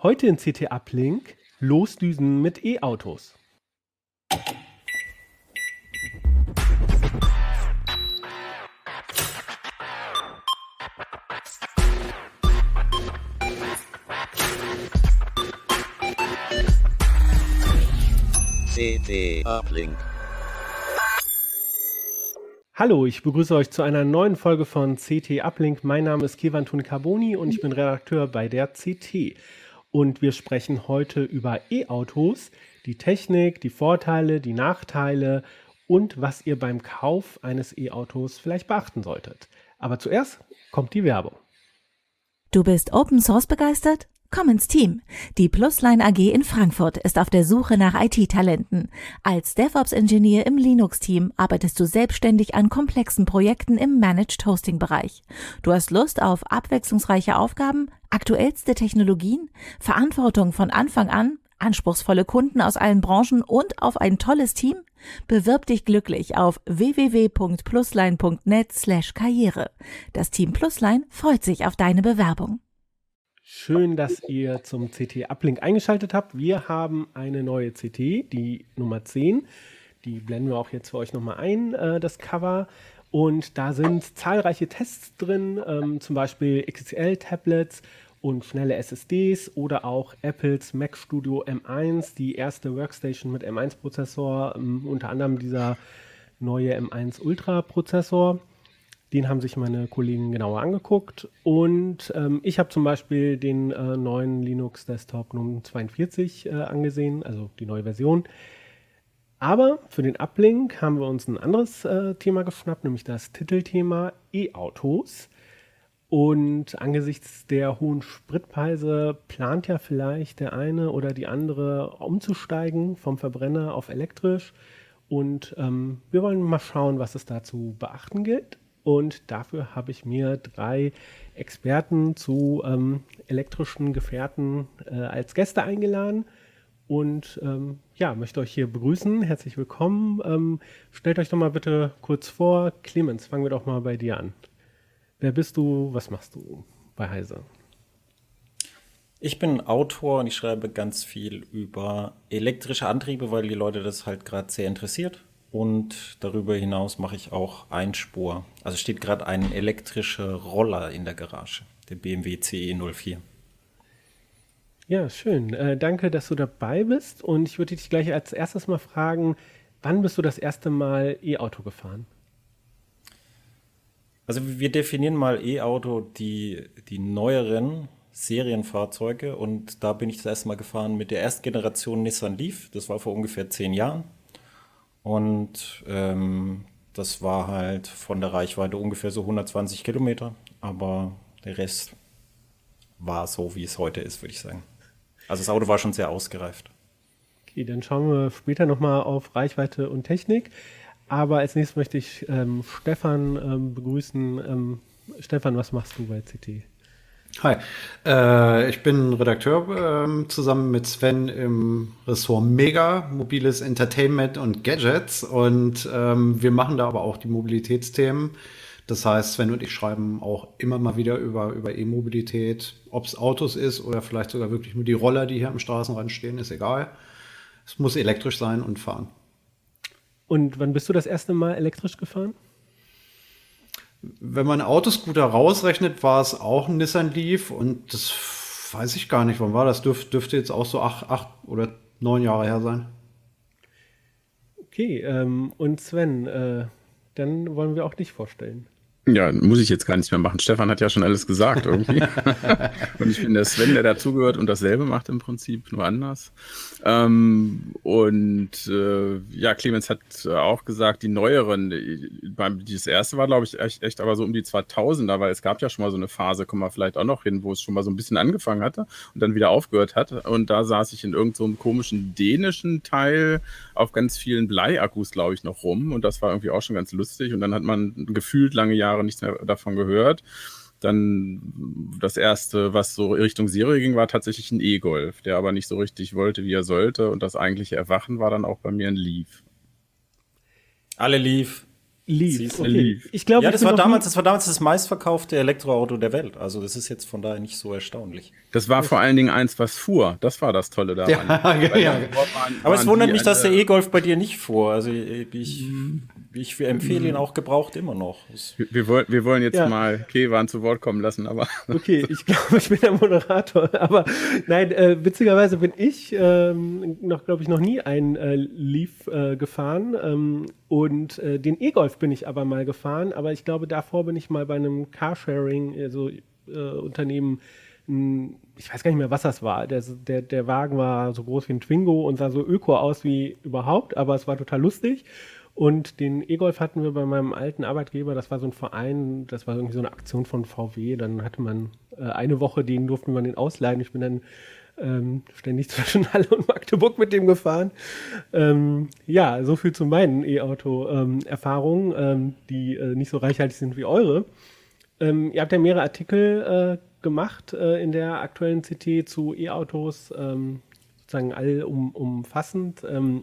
Heute in CT Uplink Losdüsen mit E-Autos. CT Uplink. Hallo, ich begrüße euch zu einer neuen Folge von CT Uplink. Mein Name ist Kevan Carboni und ich bin Redakteur bei der CT. Und wir sprechen heute über E-Autos, die Technik, die Vorteile, die Nachteile und was ihr beim Kauf eines E-Autos vielleicht beachten solltet. Aber zuerst kommt die Werbung. Du bist Open Source begeistert? Komm ins Team. Die Plusline AG in Frankfurt ist auf der Suche nach IT-Talenten. Als DevOps-Ingenieur im Linux-Team arbeitest du selbstständig an komplexen Projekten im Managed Hosting-Bereich. Du hast Lust auf abwechslungsreiche Aufgaben, aktuellste Technologien, Verantwortung von Anfang an, anspruchsvolle Kunden aus allen Branchen und auf ein tolles Team? Bewirb dich glücklich auf www.plusline.net slash karriere. Das Team Plusline freut sich auf deine Bewerbung. Schön, dass ihr zum CT Uplink eingeschaltet habt. Wir haben eine neue CT, die Nummer 10. Die blenden wir auch jetzt für euch nochmal ein, äh, das Cover. Und da sind zahlreiche Tests drin, ähm, zum Beispiel XXL-Tablets und schnelle SSDs oder auch Apples Mac Studio M1, die erste Workstation mit M1-Prozessor, ähm, unter anderem dieser neue M1 Ultra-Prozessor. Den haben sich meine Kollegen genauer angeguckt. Und ähm, ich habe zum Beispiel den äh, neuen Linux Desktop GNOME 42 äh, angesehen, also die neue Version. Aber für den Uplink haben wir uns ein anderes äh, Thema geschnappt, nämlich das Titelthema E-Autos. Und angesichts der hohen Spritpreise plant ja vielleicht der eine oder die andere umzusteigen vom Verbrenner auf elektrisch. Und ähm, wir wollen mal schauen, was es dazu beachten gilt. Und dafür habe ich mir drei Experten zu ähm, elektrischen Gefährten äh, als Gäste eingeladen. Und ähm, ja, möchte euch hier begrüßen. Herzlich willkommen. Ähm, stellt euch doch mal bitte kurz vor. Clemens, fangen wir doch mal bei dir an. Wer bist du? Was machst du bei Heise? Ich bin Autor und ich schreibe ganz viel über elektrische Antriebe, weil die Leute das halt gerade sehr interessiert. Und darüber hinaus mache ich auch Einspur. Also steht gerade ein elektrischer Roller in der Garage, der BMW CE04. Ja, schön. Äh, danke, dass du dabei bist. Und ich würde dich gleich als erstes mal fragen, wann bist du das erste Mal E-Auto gefahren? Also wir definieren mal E-Auto die, die neueren Serienfahrzeuge und da bin ich das erste Mal gefahren mit der ersten Generation Nissan Leaf. Das war vor ungefähr zehn Jahren. Und ähm, das war halt von der Reichweite ungefähr so 120 Kilometer, aber der Rest war so, wie es heute ist, würde ich sagen. Also das Auto war schon sehr ausgereift. Okay, dann schauen wir später nochmal auf Reichweite und Technik. Aber als nächstes möchte ich ähm, Stefan ähm, begrüßen. Ähm, Stefan, was machst du bei CT? Hi, äh, ich bin Redakteur äh, zusammen mit Sven im Ressort Mega, mobiles Entertainment und Gadgets. Und ähm, wir machen da aber auch die Mobilitätsthemen. Das heißt, Sven und ich schreiben auch immer mal wieder über, über E-Mobilität, ob es Autos ist oder vielleicht sogar wirklich nur die Roller, die hier am Straßenrand stehen, ist egal. Es muss elektrisch sein und fahren. Und wann bist du das erste Mal elektrisch gefahren? Wenn man Autoscooter rausrechnet, war es auch ein Nissan Leaf und das weiß ich gar nicht, wann war das? Dürf, dürfte jetzt auch so acht, acht oder neun Jahre her sein. Okay, ähm, und Sven, äh, dann wollen wir auch dich vorstellen. Ja, muss ich jetzt gar nichts mehr machen. Stefan hat ja schon alles gesagt irgendwie. und ich bin der Sven, der dazugehört und dasselbe macht im Prinzip, nur anders. Ähm, und äh, ja, Clemens hat auch gesagt, die neueren, beim, dieses erste war, glaube ich, echt, echt aber so um die 2000er, weil es gab ja schon mal so eine Phase, kommen wir vielleicht auch noch hin, wo es schon mal so ein bisschen angefangen hatte und dann wieder aufgehört hat. Und da saß ich in irgendeinem so komischen dänischen Teil auf ganz vielen Bleiakkus, glaube ich, noch rum. Und das war irgendwie auch schon ganz lustig. Und dann hat man gefühlt lange Jahre Jahre nichts mehr davon gehört. Dann das erste, was so Richtung Serie ging, war tatsächlich ein E-Golf, der aber nicht so richtig wollte, wie er sollte. Und das eigentliche Erwachen war dann auch bei mir ein Leaf. Alle Leaf. Leaf. Okay. Leaf. Ich glaube, ja, das war damals, das war damals das meistverkaufte Elektroauto der Welt. Also das ist jetzt von daher nicht so erstaunlich. Das war vor allen Dingen eins, was fuhr. Das war das Tolle daran. Ja, ja. Waren, Aber es wundert mich, dass der E-Golf bei dir nicht fuhr. Also ich, ich empfehle ihn auch gebraucht immer noch. Wir, wir, wollen, wir wollen jetzt ja. mal Kevan zu Wort kommen lassen, aber. Okay, ich glaube, ich bin der Moderator. Aber nein, äh, witzigerweise bin ich ähm, noch, glaube ich, noch nie ein äh, Leaf äh, gefahren. Ähm, und äh, den E-Golf bin ich aber mal gefahren, aber ich glaube, davor bin ich mal bei einem Carsharing, also äh, Unternehmen, ich weiß gar nicht mehr, was das war. Der, der, der Wagen war so groß wie ein Twingo und sah so öko aus wie überhaupt, aber es war total lustig. Und den E-Golf hatten wir bei meinem alten Arbeitgeber, das war so ein Verein, das war irgendwie so eine Aktion von VW. Dann hatte man äh, eine Woche, den durften wir den ausleihen. Ich bin dann ähm, ständig zwischen Halle und Magdeburg mit dem gefahren. Ähm, ja, so viel zu meinen E-Auto-Erfahrungen, ähm, die äh, nicht so reichhaltig sind wie eure. Ähm, ihr habt ja mehrere Artikel äh, gemacht äh, in der aktuellen CT zu E-Autos, ähm, sozusagen allumfassend. Ähm,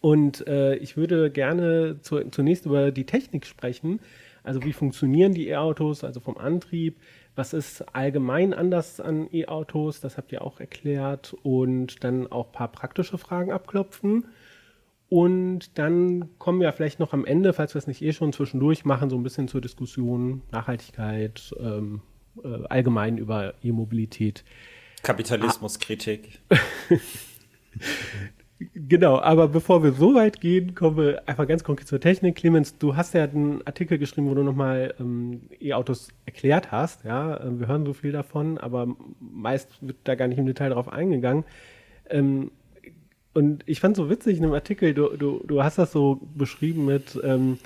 und äh, ich würde gerne zu, zunächst über die Technik sprechen. Also wie funktionieren die E-Autos, also vom Antrieb, was ist allgemein anders an E-Autos? Das habt ihr auch erklärt. Und dann auch ein paar praktische Fragen abklopfen. Und dann kommen wir vielleicht noch am Ende, falls wir es nicht eh schon zwischendurch machen, so ein bisschen zur Diskussion Nachhaltigkeit, ähm, äh, allgemein über E-Mobilität. Kapitalismuskritik. Genau, aber bevor wir so weit gehen, kommen wir einfach ganz konkret zur Technik. Clemens, du hast ja einen Artikel geschrieben, wo du nochmal ähm, E-Autos erklärt hast. Ja, ähm, wir hören so viel davon, aber meist wird da gar nicht im Detail drauf eingegangen. Ähm, und ich fand so witzig in dem Artikel, du, du, du hast das so beschrieben mit, ähm,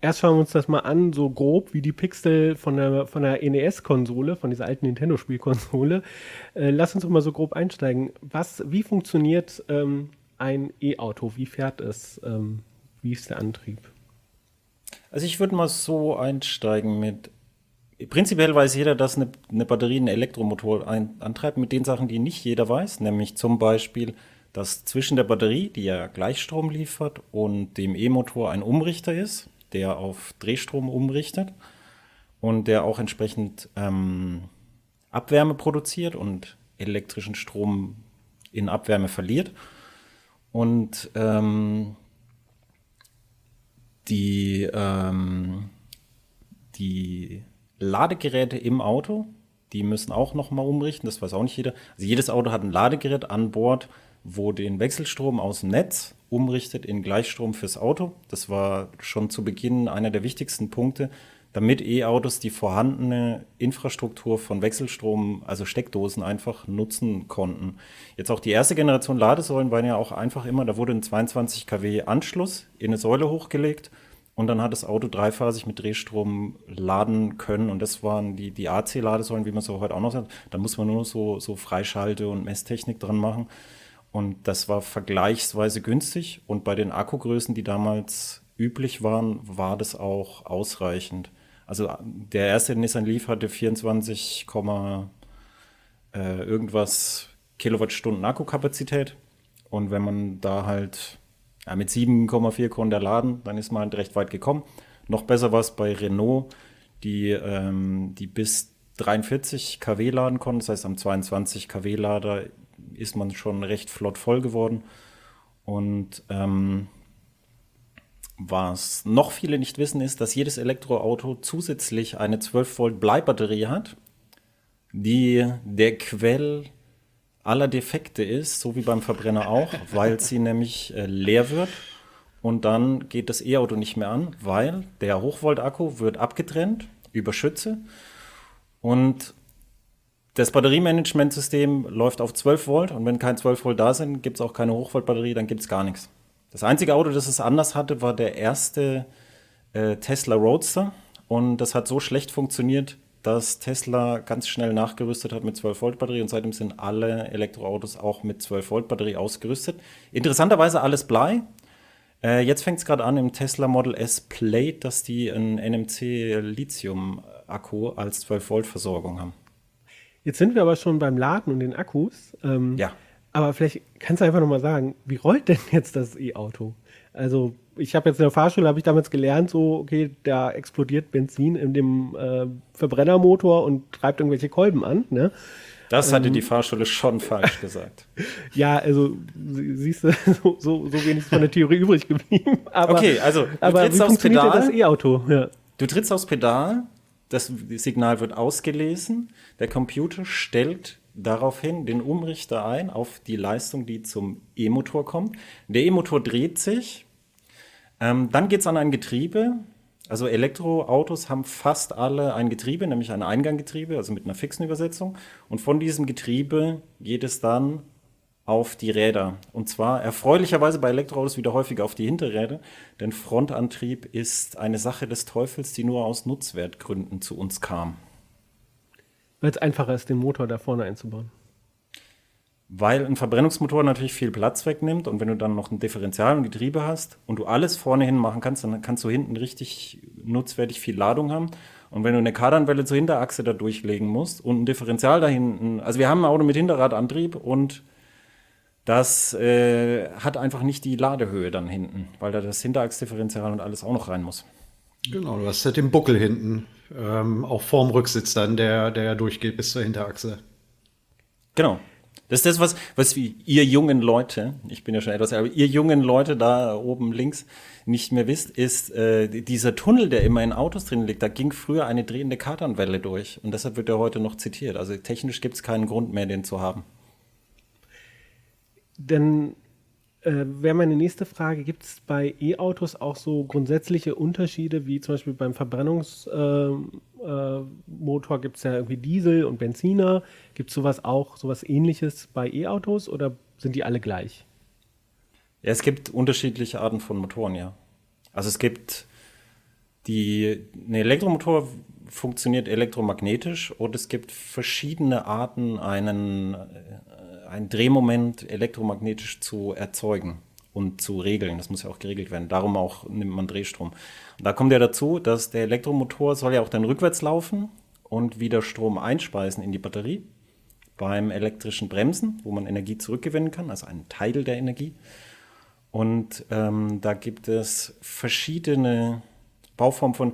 erst schauen wir uns das mal an, so grob wie die Pixel von der, von der NES-Konsole, von dieser alten Nintendo-Spielkonsole. Äh, lass uns doch mal so grob einsteigen. Was, wie funktioniert ähm, ein E-Auto? Wie fährt es? Ähm, wie ist der Antrieb? Also ich würde mal so einsteigen mit Prinzipiell weiß jeder, dass eine, eine Batterie einen Elektromotor ein, antreibt mit den Sachen, die nicht jeder weiß, nämlich zum Beispiel, dass zwischen der Batterie, die ja Gleichstrom liefert, und dem E-Motor ein Umrichter ist, der auf Drehstrom umrichtet und der auch entsprechend ähm, Abwärme produziert und elektrischen Strom in Abwärme verliert. Und ähm, die, ähm, die Ladegeräte im Auto, die müssen auch nochmal umrichten, das weiß auch nicht jeder. Also jedes Auto hat ein Ladegerät an Bord, wo den Wechselstrom aus dem Netz umrichtet in Gleichstrom fürs Auto. Das war schon zu Beginn einer der wichtigsten Punkte, damit E-Autos die vorhandene Infrastruktur von Wechselstrom, also Steckdosen, einfach nutzen konnten. Jetzt auch die erste Generation Ladesäulen waren ja auch einfach immer, da wurde ein 22 kW Anschluss in eine Säule hochgelegt und dann hat das Auto dreiphasig mit Drehstrom laden können und das waren die, die AC-Ladesäulen, wie man so heute auch noch sagt. Da muss man nur so, so Freischalte- und Messtechnik dran machen. Und das war vergleichsweise günstig und bei den Akkugrößen, die damals üblich waren, war das auch ausreichend. Also der erste Nissan Leaf hatte 24, äh, irgendwas Kilowattstunden Akkukapazität. Und wenn man da halt ja, mit 7,4 konnte er laden, dann ist man halt recht weit gekommen. Noch besser war es bei Renault, die, ähm, die bis 43 kW laden konnten. Das heißt, am 22 kW Lader ist man schon recht flott voll geworden. Und ähm, was noch viele nicht wissen, ist, dass jedes Elektroauto zusätzlich eine 12 Volt Bleibatterie hat, die der Quell aller Defekte ist, so wie beim Verbrenner auch, weil sie nämlich äh, leer wird. Und dann geht das E-Auto nicht mehr an, weil der Hochvolt-Akku wird abgetrennt über Schütze. Und das Batteriemanagementsystem läuft auf 12 Volt. Und wenn kein 12 Volt da sind, gibt es auch keine Hochvoltbatterie, dann gibt es gar nichts. Das einzige Auto, das es anders hatte, war der erste äh, Tesla Roadster. Und das hat so schlecht funktioniert, dass Tesla ganz schnell nachgerüstet hat mit 12 Volt Batterie und seitdem sind alle Elektroautos auch mit 12 Volt Batterie ausgerüstet. Interessanterweise alles Blei. Äh, jetzt fängt es gerade an im Tesla Model S Plate, dass die einen NMC Lithium Akku als 12 Volt Versorgung haben. Jetzt sind wir aber schon beim Laden und den Akkus. Ähm, ja. Aber vielleicht kannst du einfach nochmal sagen, wie rollt denn jetzt das E-Auto? Also ich habe jetzt in der Fahrschule, habe ich damals gelernt, so, okay, da explodiert Benzin in dem äh, Verbrennermotor und treibt irgendwelche Kolben an. Ne? Das hatte ähm, die Fahrschule schon falsch gesagt. ja, also siehst du, so, so, so wenig von der Theorie übrig geblieben. Aber, okay, also du aber trittst aufs Pedal. Das E-Auto? Ja. Du trittst aufs Pedal, das Signal wird ausgelesen, der Computer stellt daraufhin den Umrichter ein auf die Leistung, die zum E-Motor kommt. Der E-Motor dreht sich, ähm, dann geht es an ein Getriebe. Also Elektroautos haben fast alle ein Getriebe, nämlich ein Einganggetriebe, also mit einer fixen Übersetzung. Und von diesem Getriebe geht es dann auf die Räder. Und zwar erfreulicherweise bei Elektroautos wieder häufiger auf die Hinterräder, denn Frontantrieb ist eine Sache des Teufels, die nur aus Nutzwertgründen zu uns kam. Weil es einfacher ist, den Motor da vorne einzubauen. Weil ein Verbrennungsmotor natürlich viel Platz wegnimmt und wenn du dann noch ein Differential und Getriebe hast und du alles vorne hin machen kannst, dann kannst du hinten richtig nutzwertig viel Ladung haben. Und wenn du eine Kardanwelle zur Hinterachse da durchlegen musst und ein Differential da hinten, also wir haben ein Auto mit Hinterradantrieb und das äh, hat einfach nicht die Ladehöhe dann hinten, weil da das Hinterachsdifferential und alles auch noch rein muss. Genau, du hast halt den Buckel hinten, ähm, auch vorm Rücksitz dann, der, der durchgeht bis zur Hinterachse. Genau. Das ist das, was, was ihr jungen Leute, ich bin ja schon etwas, aber ihr jungen Leute da oben links nicht mehr wisst, ist äh, dieser Tunnel, der immer in Autos drin liegt. Da ging früher eine drehende Kardanwelle durch und deshalb wird er heute noch zitiert. Also technisch gibt es keinen Grund mehr, den zu haben. Dann äh, wäre meine nächste Frage, gibt es bei E-Autos auch so grundsätzliche Unterschiede, wie zum Beispiel beim Verbrennungsmotor äh, äh, gibt es ja irgendwie Diesel und Benziner. Gibt es sowas auch, sowas ähnliches bei E-Autos oder sind die alle gleich? Ja, es gibt unterschiedliche Arten von Motoren, ja. Also es gibt die, ein Elektromotor funktioniert elektromagnetisch und es gibt verschiedene Arten, einen ein Drehmoment elektromagnetisch zu erzeugen und zu regeln. Das muss ja auch geregelt werden. Darum auch nimmt man Drehstrom. Und da kommt ja dazu, dass der Elektromotor soll ja auch dann rückwärts laufen und wieder Strom einspeisen in die Batterie beim elektrischen Bremsen, wo man Energie zurückgewinnen kann, also einen Teil der Energie. Und ähm, da gibt es verschiedene Bauformen von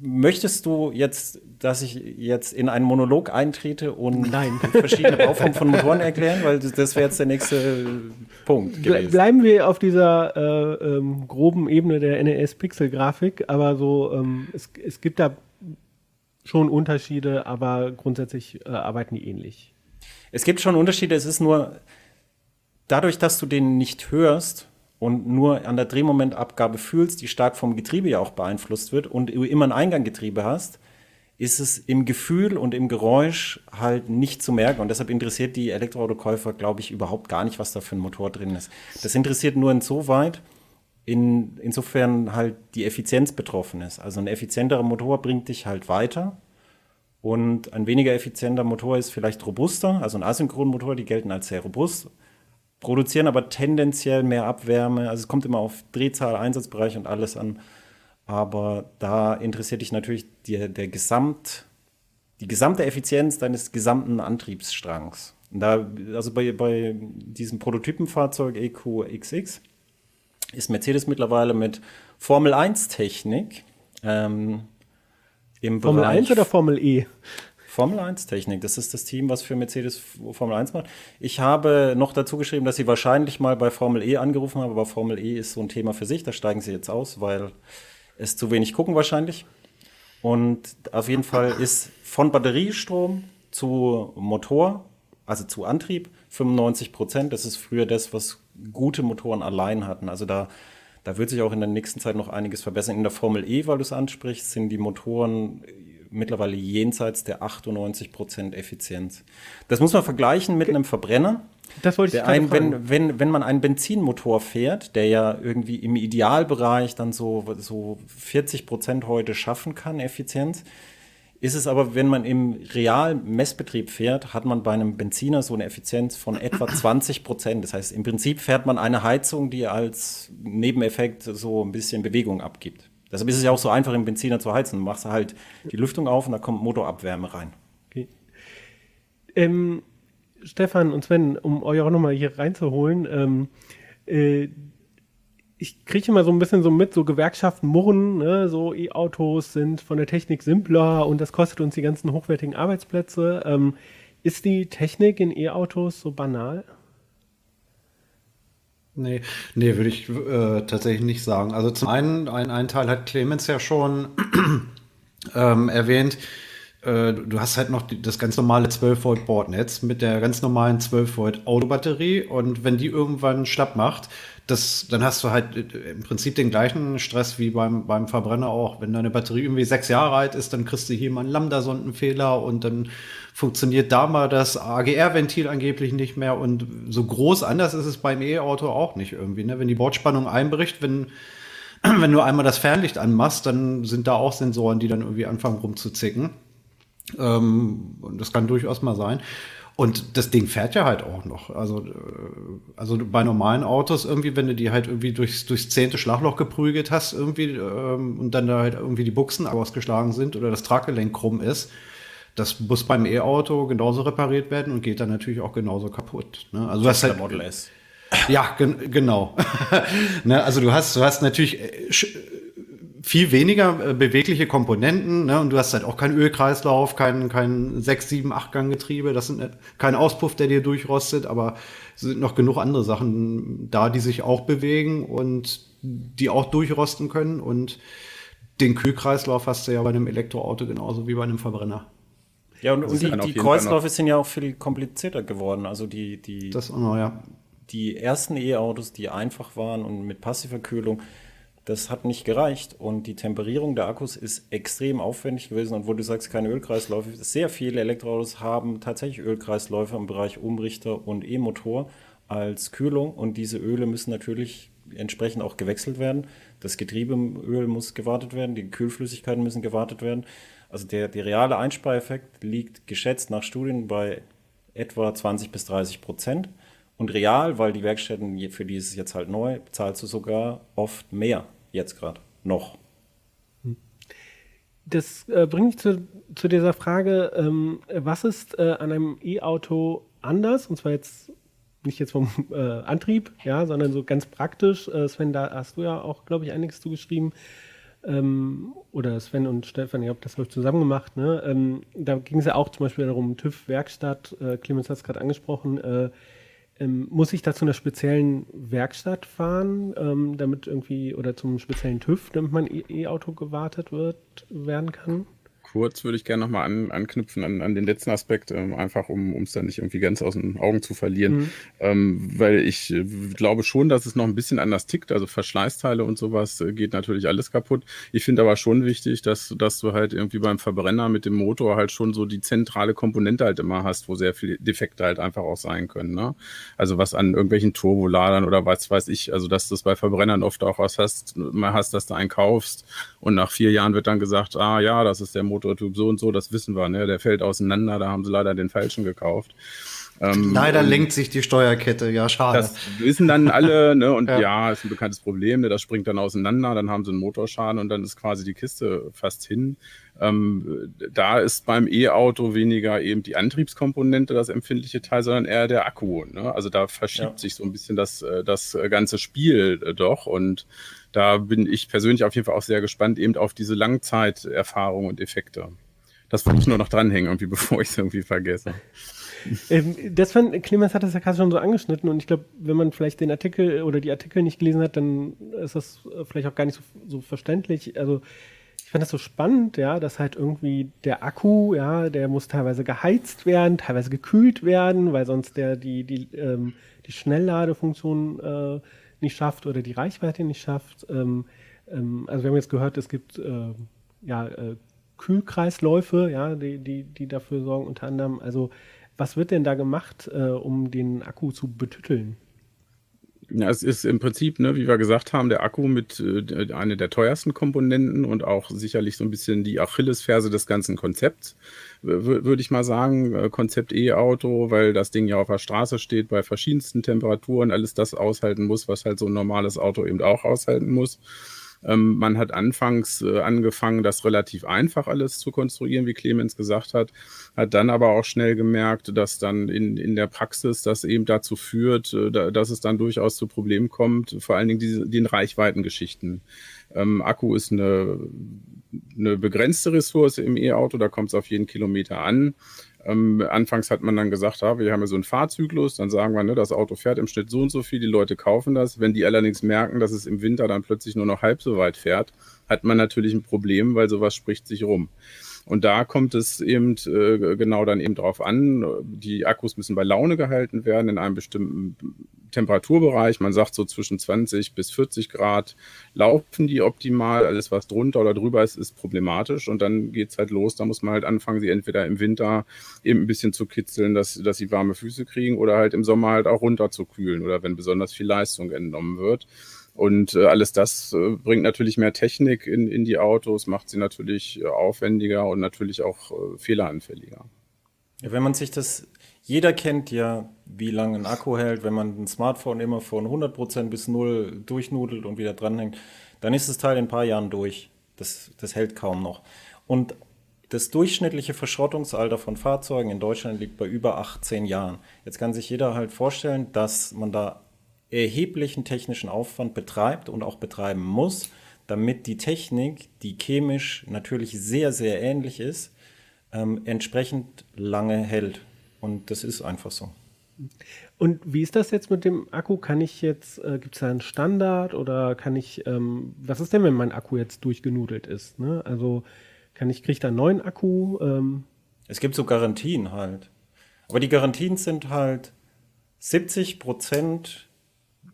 möchtest du jetzt, dass ich jetzt in einen Monolog eintrete und Nein. verschiedene Bauformen von Motoren erklären? Weil das wäre jetzt der nächste Punkt gewesen. Bleiben wir auf dieser äh, ähm, groben Ebene der NES-Pixel-Grafik, aber so, ähm, es, es gibt da schon Unterschiede, aber grundsätzlich äh, arbeiten die ähnlich. Es gibt schon Unterschiede, es ist nur dadurch, dass du den nicht hörst, und nur an der Drehmomentabgabe fühlst, die stark vom Getriebe ja auch beeinflusst wird und du immer ein Einganggetriebe hast, ist es im Gefühl und im Geräusch halt nicht zu merken. Und deshalb interessiert die Elektroautokäufer, glaube ich, überhaupt gar nicht, was da für ein Motor drin ist. Das interessiert nur insoweit, in, insofern halt die Effizienz betroffen ist. Also ein effizienterer Motor bringt dich halt weiter. Und ein weniger effizienter Motor ist vielleicht robuster. Also ein Asynchronmotor, die gelten als sehr robust produzieren aber tendenziell mehr Abwärme. Also es kommt immer auf Drehzahl, Einsatzbereich und alles an. Aber da interessiert dich natürlich die, der Gesamt, die gesamte Effizienz deines gesamten Antriebsstrangs. Und da, also bei, bei diesem Prototypenfahrzeug EQXX ist Mercedes mittlerweile mit Formel 1 Technik ähm, im Formel Bereich 1 oder Formel E? Formel 1 Technik. Das ist das Team, was für Mercedes Formel 1 macht. Ich habe noch dazu geschrieben, dass sie wahrscheinlich mal bei Formel E angerufen haben, aber Formel E ist so ein Thema für sich. Da steigen sie jetzt aus, weil es zu wenig gucken wahrscheinlich. Und auf jeden Fall ist von Batteriestrom zu Motor, also zu Antrieb, 95 Prozent. Das ist früher das, was gute Motoren allein hatten. Also da, da wird sich auch in der nächsten Zeit noch einiges verbessern. In der Formel E, weil du es ansprichst, sind die Motoren mittlerweile jenseits der 98 Prozent Effizienz. Das muss man vergleichen mit einem Verbrenner. Das wollte ich ein, wenn, wenn, wenn man einen Benzinmotor fährt, der ja irgendwie im Idealbereich dann so, so 40 Prozent heute schaffen kann, Effizienz, ist es aber, wenn man im realen Messbetrieb fährt, hat man bei einem Benziner so eine Effizienz von etwa 20 Prozent. Das heißt, im Prinzip fährt man eine Heizung, die als Nebeneffekt so ein bisschen Bewegung abgibt. Deshalb ist es ja auch so einfach, im Benziner zu heizen. Du machst halt die Lüftung auf und da kommt Motorabwärme rein. Okay. Ähm, Stefan und Sven, um euch auch nochmal hier reinzuholen, ähm, äh, ich kriege immer so ein bisschen so mit, so Gewerkschaften murren, ne? so E-Autos sind von der Technik simpler und das kostet uns die ganzen hochwertigen Arbeitsplätze. Ähm, ist die Technik in E-Autos so banal? Nee, nee, würde ich äh, tatsächlich nicht sagen. Also zum einen, ein, ein Teil hat Clemens ja schon ähm, erwähnt, äh, du hast halt noch das ganz normale 12 Volt Bordnetz mit der ganz normalen 12 Volt Autobatterie und wenn die irgendwann schlapp macht, das, dann hast du halt äh, im Prinzip den gleichen Stress wie beim, beim Verbrenner auch. Wenn deine Batterie irgendwie sechs Jahre alt ist, dann kriegst du hier mal einen Lambda-Sondenfehler und dann funktioniert da mal das AGR-Ventil angeblich nicht mehr und so groß anders ist es beim E-Auto auch nicht irgendwie. Ne? Wenn die Bordspannung einbricht, wenn, wenn du einmal das Fernlicht anmachst, dann sind da auch Sensoren, die dann irgendwie anfangen rumzuzicken. Ähm, und das kann durchaus mal sein. Und das Ding fährt ja halt auch noch. Also, äh, also bei normalen Autos irgendwie, wenn du die halt irgendwie durchs, durchs zehnte Schlagloch geprügelt hast irgendwie ähm, und dann da halt irgendwie die Buchsen ausgeschlagen sind oder das Traggelenk krumm ist, das muss beim E-Auto genauso repariert werden und geht dann natürlich auch genauso kaputt. Ne? Also du hast halt, Model S. Ja, gen genau. ne? Also du hast, du hast natürlich äh, viel weniger äh, bewegliche Komponenten ne? und du hast halt auch keinen Ölkreislauf, kein, kein 6, 7, 8 Gang Getriebe, das sind kein Auspuff, der dir durchrostet, aber es sind noch genug andere Sachen da, die sich auch bewegen und die auch durchrosten können und den Kühlkreislauf hast du ja bei einem Elektroauto genauso wie bei einem Verbrenner. Ja, und, und die, die Kreisläufe sind ja auch viel komplizierter geworden. Also die, die, das auch noch, ja. die ersten E-Autos, die einfach waren und mit passiver Kühlung, das hat nicht gereicht und die Temperierung der Akkus ist extrem aufwendig gewesen und wo du sagst, keine Ölkreisläufe, sehr viele Elektroautos haben tatsächlich Ölkreisläufe im Bereich Umrichter und E-Motor als Kühlung und diese Öle müssen natürlich entsprechend auch gewechselt werden. Das Getriebeöl muss gewartet werden, die Kühlflüssigkeiten müssen gewartet werden. Also der, der reale Einspareffekt liegt geschätzt nach Studien bei etwa 20 bis 30 Prozent. Und real, weil die Werkstätten, für die ist es jetzt halt neu, zahlst du sogar oft mehr jetzt gerade noch. Das äh, bringt mich zu, zu dieser Frage, ähm, was ist äh, an einem E-Auto anders? Und zwar jetzt nicht jetzt vom äh, Antrieb, ja, sondern so ganz praktisch. Äh, Sven, da hast du ja auch, glaube ich, einiges zugeschrieben. Ähm, oder Sven und Stefan, ihr habt das, ich, zusammen gemacht. Ne? Ähm, da ging es ja auch zum Beispiel darum, TÜV, Werkstatt, äh, Clemens hat es gerade angesprochen, äh, ähm, muss ich da zu einer speziellen Werkstatt fahren, ähm, damit irgendwie, oder zum speziellen TÜV, damit mein E-Auto gewartet wird, werden kann? Kurz würde ich gerne nochmal an, anknüpfen an, an den letzten Aspekt, ähm, einfach um es dann nicht irgendwie ganz aus den Augen zu verlieren. Mhm. Ähm, weil ich äh, glaube schon, dass es noch ein bisschen anders tickt. Also Verschleißteile und sowas äh, geht natürlich alles kaputt. Ich finde aber schon wichtig, dass, dass du halt irgendwie beim Verbrenner mit dem Motor halt schon so die zentrale Komponente halt immer hast, wo sehr viele Defekte halt einfach auch sein können. Ne? Also was an irgendwelchen Turboladern oder was weiß ich, also dass du das bei Verbrennern oft auch was hast, mal hast, dass du einen kaufst und nach vier Jahren wird dann gesagt, ah ja, das ist der Motor Motortyp so und so, das wissen wir, ne? Der fällt auseinander, da haben sie leider den falschen gekauft. Ähm, Leider lenkt sich die Steuerkette, ja, schade. Das wissen dann alle, ne? Und ja. ja, ist ein bekanntes Problem, ne? Das springt dann auseinander, dann haben sie einen Motorschaden und dann ist quasi die Kiste fast hin. Ähm, da ist beim E-Auto weniger eben die Antriebskomponente das empfindliche Teil, sondern eher der Akku. Ne? Also da verschiebt ja. sich so ein bisschen das, äh, das ganze Spiel äh, doch. Und da bin ich persönlich auf jeden Fall auch sehr gespannt eben auf diese Langzeiterfahrung und Effekte. Das wollte ich nur noch dranhängen, irgendwie, bevor ich es irgendwie vergesse. Ähm, das fand, Clemens hat das ja gerade schon so angeschnitten und ich glaube, wenn man vielleicht den Artikel oder die Artikel nicht gelesen hat, dann ist das vielleicht auch gar nicht so, so verständlich. Also ich fand das so spannend, ja, dass halt irgendwie der Akku, ja, der muss teilweise geheizt werden, teilweise gekühlt werden, weil sonst der die, die, ähm, die Schnellladefunktion äh, nicht schafft oder die Reichweite nicht schafft. Ähm, ähm, also wir haben jetzt gehört, es gibt äh, ja, äh, Kühlkreisläufe, ja, die, die, die dafür sorgen, unter anderem, also was wird denn da gemacht, äh, um den Akku zu betütteln? Ja, es ist im Prinzip, ne, wie wir gesagt haben, der Akku mit äh, einer der teuersten Komponenten und auch sicherlich so ein bisschen die Achillesferse des ganzen Konzepts, würde ich mal sagen. Äh, Konzept E-Auto, weil das Ding ja auf der Straße steht, bei verschiedensten Temperaturen, alles das aushalten muss, was halt so ein normales Auto eben auch aushalten muss. Ähm, man hat anfangs äh, angefangen, das relativ einfach alles zu konstruieren, wie Clemens gesagt hat, hat dann aber auch schnell gemerkt, dass dann in, in der Praxis das eben dazu führt, äh, dass es dann durchaus zu Problemen kommt, vor allen Dingen diese, den Reichweitengeschichten. Ähm, Akku ist eine, eine begrenzte Ressource im E-Auto, da kommt es auf jeden Kilometer an. Ähm, anfangs hat man dann gesagt, ah, wir haben ja so einen Fahrzyklus, dann sagen wir, ne, das Auto fährt im Schnitt so und so viel, die Leute kaufen das. Wenn die allerdings merken, dass es im Winter dann plötzlich nur noch halb so weit fährt, hat man natürlich ein Problem, weil sowas spricht sich rum. Und da kommt es eben äh, genau dann eben drauf an. Die Akkus müssen bei Laune gehalten werden in einem bestimmten Temperaturbereich. Man sagt so zwischen 20 bis 40 Grad laufen die optimal. Alles, was drunter oder drüber ist, ist problematisch. Und dann geht's halt los. Da muss man halt anfangen, sie entweder im Winter eben ein bisschen zu kitzeln, dass, dass sie warme Füße kriegen oder halt im Sommer halt auch runter zu kühlen oder wenn besonders viel Leistung entnommen wird. Und äh, alles das äh, bringt natürlich mehr Technik in, in die Autos, macht sie natürlich äh, aufwendiger und natürlich auch äh, fehleranfälliger. Wenn man sich das, jeder kennt ja, wie lange ein Akku hält, wenn man ein Smartphone immer von 100% bis 0 durchnudelt und wieder dranhängt, dann ist das Teil in ein paar Jahren durch. Das, das hält kaum noch. Und das durchschnittliche Verschrottungsalter von Fahrzeugen in Deutschland liegt bei über 18 Jahren. Jetzt kann sich jeder halt vorstellen, dass man da erheblichen technischen Aufwand betreibt und auch betreiben muss, damit die Technik, die chemisch natürlich sehr, sehr ähnlich ist, ähm, entsprechend lange hält. Und das ist einfach so. Und wie ist das jetzt mit dem Akku? Kann ich jetzt, äh, gibt es da einen Standard oder kann ich, ähm, was ist denn, wenn mein Akku jetzt durchgenudelt ist? Ne? Also kann ich, kriege ich da einen neuen Akku? Ähm? Es gibt so Garantien halt. Aber die Garantien sind halt 70 Prozent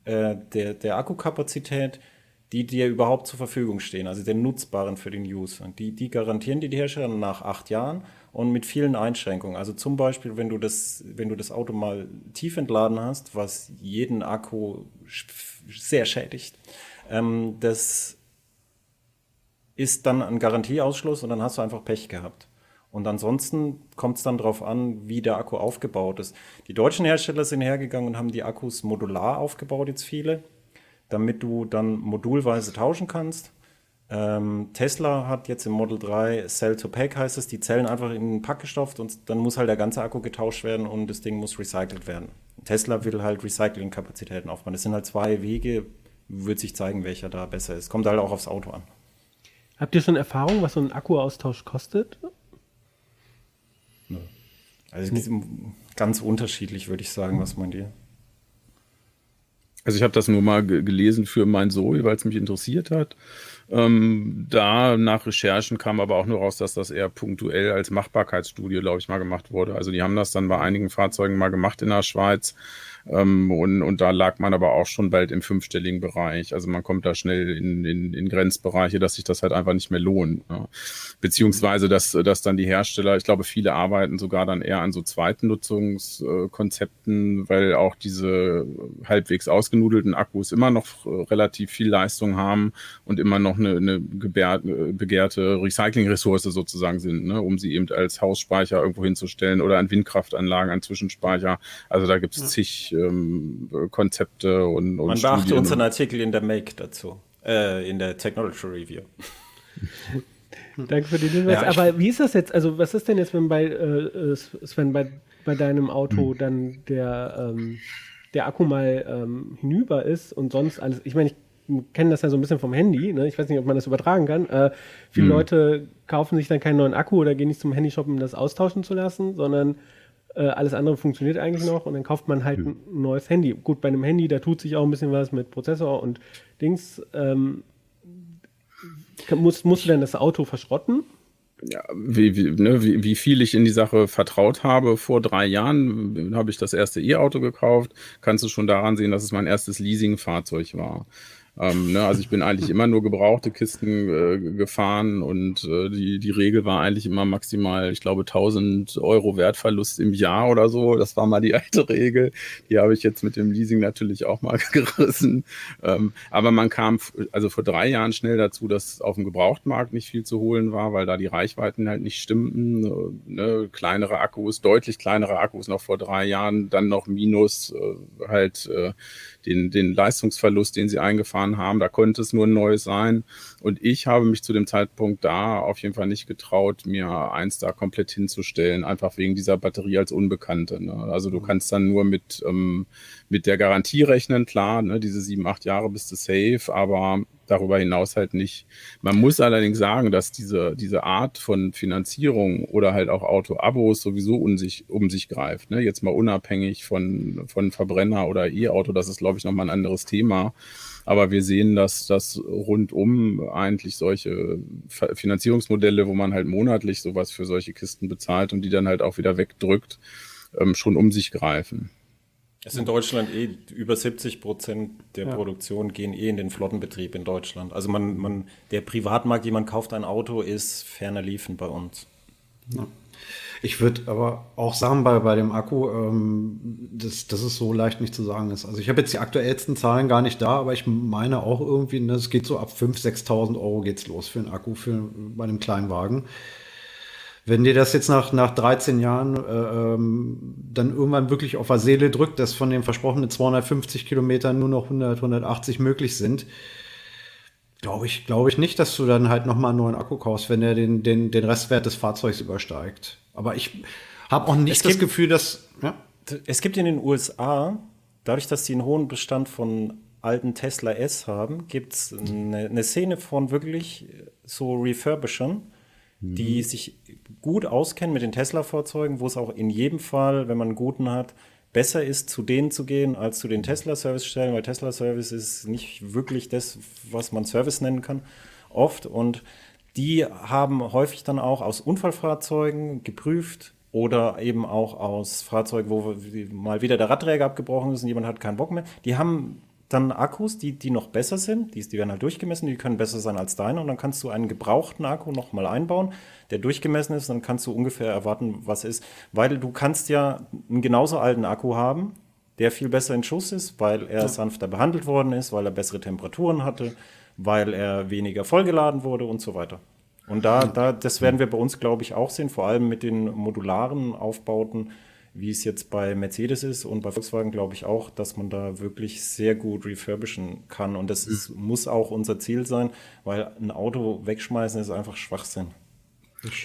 äh, der, der Akkukapazität, die dir überhaupt zur Verfügung stehen, also den nutzbaren für den User. Die, die garantieren die, die Hersteller nach acht Jahren und mit vielen Einschränkungen. Also zum Beispiel, wenn du das, wenn du das Auto mal tief entladen hast, was jeden Akku sehr schädigt, ähm, das ist dann ein Garantieausschluss und dann hast du einfach Pech gehabt. Und ansonsten kommt es dann darauf an, wie der Akku aufgebaut ist. Die deutschen Hersteller sind hergegangen und haben die Akkus modular aufgebaut, jetzt viele, damit du dann modulweise tauschen kannst. Ähm, Tesla hat jetzt im Model 3 Cell to Pack heißt es, die Zellen einfach in den Pack gestopft und dann muss halt der ganze Akku getauscht werden und das Ding muss recycelt werden. Tesla will halt Recycling-Kapazitäten aufbauen. Das sind halt zwei Wege, wird sich zeigen, welcher da besser ist. Kommt halt auch aufs Auto an. Habt ihr schon Erfahrung, was so ein Akkuaustausch kostet? Also ganz unterschiedlich, würde ich sagen. Was meint ihr? Also ich habe das nur mal gelesen für mein Zoe, weil es mich interessiert hat. Ähm, da nach Recherchen kam aber auch nur raus, dass das eher punktuell als Machbarkeitsstudie, glaube ich, mal gemacht wurde. Also die haben das dann bei einigen Fahrzeugen mal gemacht in der Schweiz ähm, und, und da lag man aber auch schon bald im fünfstelligen Bereich. Also man kommt da schnell in, in, in Grenzbereiche, dass sich das halt einfach nicht mehr lohnt. Ja. Beziehungsweise, dass, dass dann die Hersteller, ich glaube, viele arbeiten sogar dann eher an so Zweitnutzungskonzepten, weil auch diese halbwegs ausgenudelten Akkus immer noch relativ viel Leistung haben und immer noch eine, eine begehrte Recycling-Ressource sozusagen sind, ne, um sie eben als Hausspeicher irgendwo hinzustellen oder an Windkraftanlagen, an Zwischenspeicher. Also da gibt es zig ähm, Konzepte und, und Man beachte unseren Artikel in der Make dazu, äh, in der Technology Review. Danke für den Hinweis. Ja, Aber wie ist das jetzt? Also, was ist denn jetzt, wenn bei äh, Sven bei, bei deinem Auto hm. dann der, ähm, der Akku mal ähm, hinüber ist und sonst alles? Ich meine, ich kenne das ja so ein bisschen vom Handy. Ne? Ich weiß nicht, ob man das übertragen kann. Äh, viele hm. Leute kaufen sich dann keinen neuen Akku oder gehen nicht zum Handyshoppen, um das austauschen zu lassen, sondern äh, alles andere funktioniert eigentlich noch und dann kauft man halt ein neues Handy. Gut, bei einem Handy, da tut sich auch ein bisschen was mit Prozessor und Dings. Ähm, musst, musst du denn das Auto verschrotten? Ja, wie, wie, ne, wie, wie viel ich in die Sache vertraut habe. Vor drei Jahren habe ich das erste E-Auto gekauft. Kannst du schon daran sehen, dass es mein erstes Leasing-Fahrzeug war. Ähm, ne, also ich bin eigentlich immer nur gebrauchte Kisten äh, gefahren und äh, die, die Regel war eigentlich immer maximal, ich glaube, 1000 Euro Wertverlust im Jahr oder so. Das war mal die alte Regel. Die habe ich jetzt mit dem Leasing natürlich auch mal gerissen. Ähm, aber man kam also vor drei Jahren schnell dazu, dass auf dem Gebrauchtmarkt nicht viel zu holen war, weil da die Reichweiten halt nicht stimmten. Ne, kleinere Akkus, deutlich kleinere Akkus noch vor drei Jahren, dann noch minus äh, halt äh, den, den Leistungsverlust, den sie eingefahren gefahren haben. Da konnte es nur ein neues sein. Und ich habe mich zu dem Zeitpunkt da auf jeden Fall nicht getraut, mir eins da komplett hinzustellen, einfach wegen dieser Batterie als Unbekannte. Ne? Also du kannst dann nur mit, ähm, mit der Garantie rechnen, klar, ne? diese sieben, acht Jahre bist du safe, aber darüber hinaus halt nicht. Man muss allerdings sagen, dass diese, diese Art von Finanzierung oder halt auch Auto-Abos sowieso um sich, um sich greift. Ne? Jetzt mal unabhängig von, von Verbrenner oder E-Auto, das ist, glaube ich, nochmal ein anderes Thema. Aber wir sehen, dass das rundum eigentlich solche Finanzierungsmodelle, wo man halt monatlich sowas für solche Kisten bezahlt und die dann halt auch wieder wegdrückt, ähm, schon um sich greifen. Es ist in Deutschland eh über 70 Prozent der ja. Produktion gehen eh in den Flottenbetrieb in Deutschland. Also man, man, der Privatmarkt, jemand kauft ein Auto, ist ferner liefen bei uns. Ja. Ich würde aber auch sagen, bei, bei dem Akku, ähm, dass, dass es so leicht nicht zu sagen ist. Also ich habe jetzt die aktuellsten Zahlen gar nicht da, aber ich meine auch irgendwie, ne, es geht so ab 5.000, 6.000 Euro geht's los für einen Akku für, bei einem Kleinwagen. Wenn dir das jetzt nach, nach 13 Jahren äh, ähm, dann irgendwann wirklich auf der Seele drückt, dass von den versprochenen 250 Kilometern nur noch 100, 180 möglich sind, glaube ich, glaube ich nicht, dass du dann halt nochmal einen neuen Akku kaufst, wenn er den, den, den Restwert des Fahrzeugs übersteigt. Aber ich habe auch nicht es das gibt, Gefühl, dass. Ja? Es gibt in den USA, dadurch, dass die einen hohen Bestand von alten Tesla S haben, gibt es eine, eine Szene von wirklich so Refurbishern, die mhm. sich gut auskennen mit den Tesla-Fahrzeugen, wo es auch in jedem Fall, wenn man einen guten hat, besser ist, zu denen zu gehen, als zu den Tesla-Service-Stellen, weil Tesla-Service ist nicht wirklich das, was man Service nennen kann, oft. Und die haben häufig dann auch aus Unfallfahrzeugen geprüft oder eben auch aus Fahrzeugen, wo mal wieder der Radträger abgebrochen ist und jemand hat keinen Bock mehr. Die haben dann Akkus, die, die noch besser sind, die, die werden halt durchgemessen, die können besser sein als deine und dann kannst du einen gebrauchten Akku nochmal einbauen, der durchgemessen ist, dann kannst du ungefähr erwarten, was ist, weil du kannst ja einen genauso alten Akku haben, der viel besser in Schuss ist, weil er ja. sanfter behandelt worden ist, weil er bessere Temperaturen hatte, weil er weniger vollgeladen wurde und so weiter. Und da, da, das werden wir bei uns, glaube ich, auch sehen, vor allem mit den modularen Aufbauten, wie es jetzt bei Mercedes ist und bei Volkswagen glaube ich auch, dass man da wirklich sehr gut refurbischen kann. Und das ist, muss auch unser Ziel sein, weil ein Auto wegschmeißen ist einfach Schwachsinn.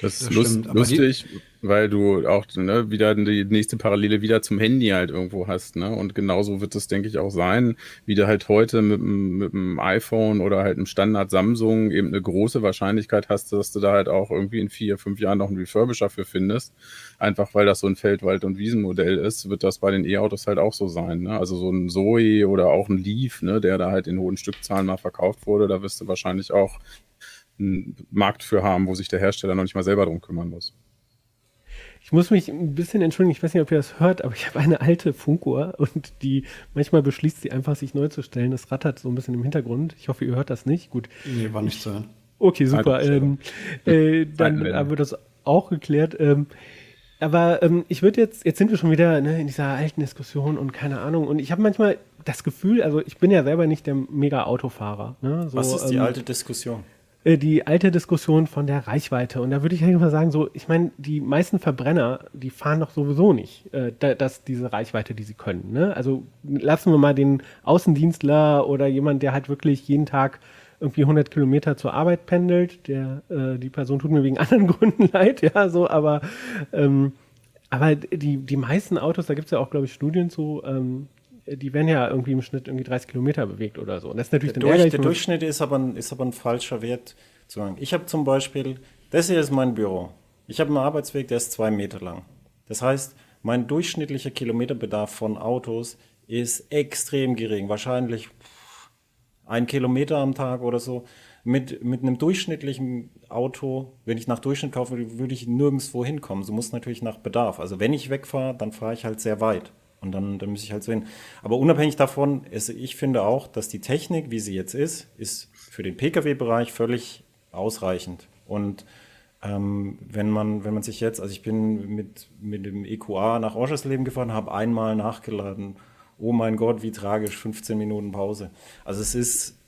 Das, ist lust, lustig, weil du auch ne, wieder die nächste Parallele wieder zum Handy halt irgendwo hast. Ne? Und genauso wird es, denke ich, auch sein, wie du halt heute mit, mit dem iPhone oder halt einem Standard Samsung eben eine große Wahrscheinlichkeit hast, dass du da halt auch irgendwie in vier, fünf Jahren noch einen Refurbisher für findest. Einfach weil das so ein Feld-, Wald- und Wiesenmodell ist, wird das bei den E-Autos halt auch so sein. Ne? Also so ein Zoe oder auch ein Leaf, ne, der da halt in hohen Stückzahlen mal verkauft wurde, da wirst du wahrscheinlich auch einen Markt für haben, wo sich der Hersteller noch nicht mal selber drum kümmern muss. Ich muss mich ein bisschen entschuldigen, ich weiß nicht, ob ihr das hört, aber ich habe eine alte Funkuhr und die manchmal beschließt sie einfach, sich neu zu stellen. Das rattert so ein bisschen im Hintergrund. Ich hoffe, ihr hört das nicht. Gut. Nee, war nicht zu hören. Okay, super. Ähm, äh, dann haben wir das auch geklärt. Ähm, aber ähm, ich würde jetzt, jetzt sind wir schon wieder ne, in dieser alten Diskussion und keine Ahnung. Und ich habe manchmal das Gefühl, also ich bin ja selber nicht der Mega-Autofahrer. Ne? So, Was ist die ähm, alte Diskussion? Äh, die alte Diskussion von der Reichweite. Und da würde ich eigentlich mal sagen, so, ich meine, die meisten Verbrenner, die fahren doch sowieso nicht, äh, das, diese Reichweite, die sie können. Ne? Also lassen wir mal den Außendienstler oder jemand, der halt wirklich jeden Tag irgendwie 100 Kilometer zur Arbeit pendelt. Der, äh, die Person tut mir wegen anderen Gründen leid, ja, so, aber, ähm, aber die, die meisten Autos, da gibt es ja auch, glaube ich, Studien zu, ähm, die werden ja irgendwie im Schnitt irgendwie 30 Kilometer bewegt oder so. Und das ist natürlich der, Durch, der Durchschnitt ist aber, ein, ist aber ein falscher Wert zu sagen. Ich habe zum Beispiel, das hier ist mein Büro. Ich habe einen Arbeitsweg, der ist zwei Meter lang. Das heißt, mein durchschnittlicher Kilometerbedarf von Autos ist extrem gering. Wahrscheinlich ein Kilometer am Tag oder so. Mit, mit einem durchschnittlichen Auto, wenn ich nach Durchschnitt kaufe, würde ich nirgendwo hinkommen. So muss natürlich nach Bedarf. Also wenn ich wegfahre, dann fahre ich halt sehr weit. Und dann, dann muss ich halt sehen. Aber unabhängig davon, ist, ich finde auch, dass die Technik, wie sie jetzt ist, ist für den Pkw-Bereich völlig ausreichend. Und ähm, wenn man, wenn man sich jetzt, also ich bin mit, mit dem EQA nach Oschersleben gefahren, habe einmal nachgeladen. Oh mein Gott, wie tragisch, 15 Minuten Pause. Also es ist,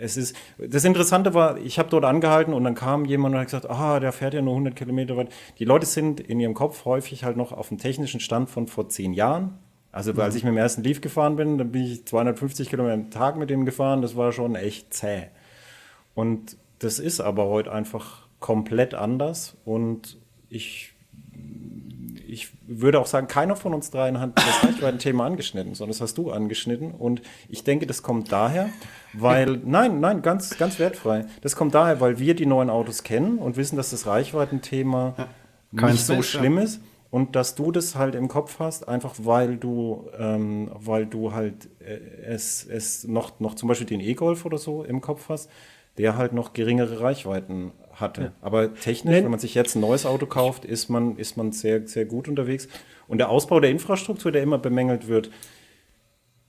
es ist, das Interessante war, ich habe dort angehalten und dann kam jemand und hat gesagt, ah, der fährt ja nur 100 Kilometer weit. Die Leute sind in ihrem Kopf häufig halt noch auf dem technischen Stand von vor zehn Jahren. Also als ich mit dem ersten Leaf gefahren bin, dann bin ich 250 Kilometer am Tag mit dem gefahren. Das war schon echt zäh. Und das ist aber heute einfach komplett anders. Und ich, ich würde auch sagen, keiner von uns dreien hat das Reichweiten-Thema angeschnitten, sondern das hast du angeschnitten. Und ich denke, das kommt daher, weil, nein, nein, ganz, ganz wertfrei. Das kommt daher, weil wir die neuen Autos kennen und wissen, dass das Reichweiten-Thema Ja. nicht so schlimm ist. Und dass du das halt im Kopf hast, einfach weil du, ähm, weil du halt äh, es, es noch, noch zum Beispiel den E-Golf oder so im Kopf hast, der halt noch geringere Reichweiten hatte. Aber technisch, wenn man sich jetzt ein neues Auto kauft, ist man, ist man sehr, sehr gut unterwegs. Und der Ausbau der Infrastruktur, der immer bemängelt wird,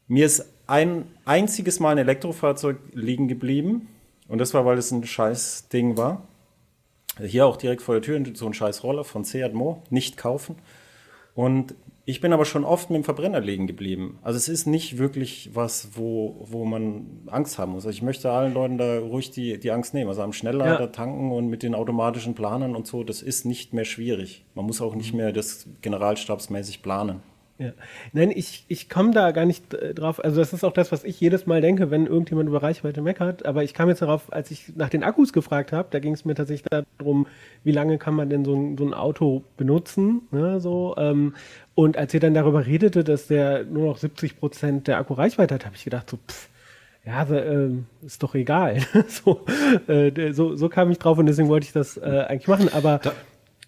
mir ist ein einziges Mal ein Elektrofahrzeug liegen geblieben. Und das war, weil es ein scheiß Ding war. Hier auch direkt vor der Tür so ein scheiß Roller von Seat Mo, nicht kaufen. Und ich bin aber schon oft mit dem Verbrenner liegen geblieben. Also es ist nicht wirklich was, wo, wo man Angst haben muss. Also ich möchte allen Leuten da ruhig die, die Angst nehmen. Also am Schnelllader Ja. tanken und mit den automatischen Planern und so, das ist nicht mehr schwierig. Man muss auch nicht mehr das generalstabsmäßig planen. Ja. Nein, ich, ich komme da gar nicht äh, drauf. Also, das ist auch das, was ich jedes Mal denke, wenn irgendjemand über Reichweite meckert. Aber ich kam jetzt darauf, als ich nach den Akkus gefragt habe, da ging es mir tatsächlich darum, wie lange kann man denn so ein, so ein Auto benutzen. Ne, so, ähm, und als ihr dann darüber redete, dass der nur noch 70 Prozent der Akkureichweite hat, habe ich gedacht, so, pff, ja, so, ähm, ist doch egal. so, äh, so, so kam ich drauf und deswegen wollte ich das äh, eigentlich machen. Aber Aber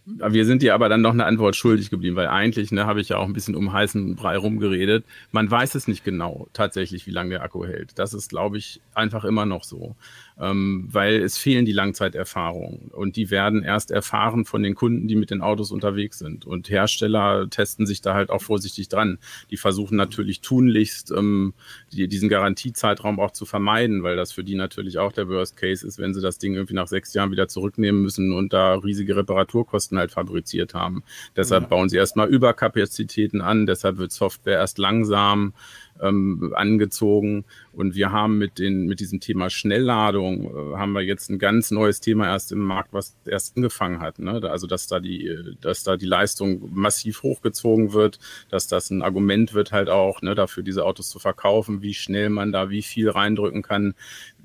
Wir sind dir aber dann noch eine Antwort schuldig geblieben, weil eigentlich ne, habe ich ja auch ein bisschen um heißen Brei rumgeredet. Man weiß es nicht genau tatsächlich, wie lange der Akku hält. Das ist, glaube ich, einfach immer noch so, ähm, weil es fehlen die Langzeiterfahrungen und die werden erst erfahren von den Kunden, die mit den Autos unterwegs sind. Und Hersteller testen sich da halt auch vorsichtig dran. Die versuchen natürlich tunlichst, ähm, die, diesen Garantiezeitraum auch zu vermeiden, weil das für die natürlich auch der Worst Case ist, wenn sie das Ding irgendwie nach sechs Jahren wieder zurücknehmen müssen und da riesige Reparaturkosten halt fabriziert haben. Deshalb bauen sie erstmal Überkapazitäten an, deshalb wird Software erst langsam ähm, angezogen. Und wir haben mit, den, mit diesem Thema Schnellladung, äh, haben wir jetzt ein ganz neues Thema erst im Markt, was erst angefangen hat. Ne? Also, dass da, die, dass da die Leistung massiv hochgezogen wird, dass das ein Argument wird halt auch, ne, dafür diese Autos zu verkaufen, wie schnell man da wie viel reindrücken kann,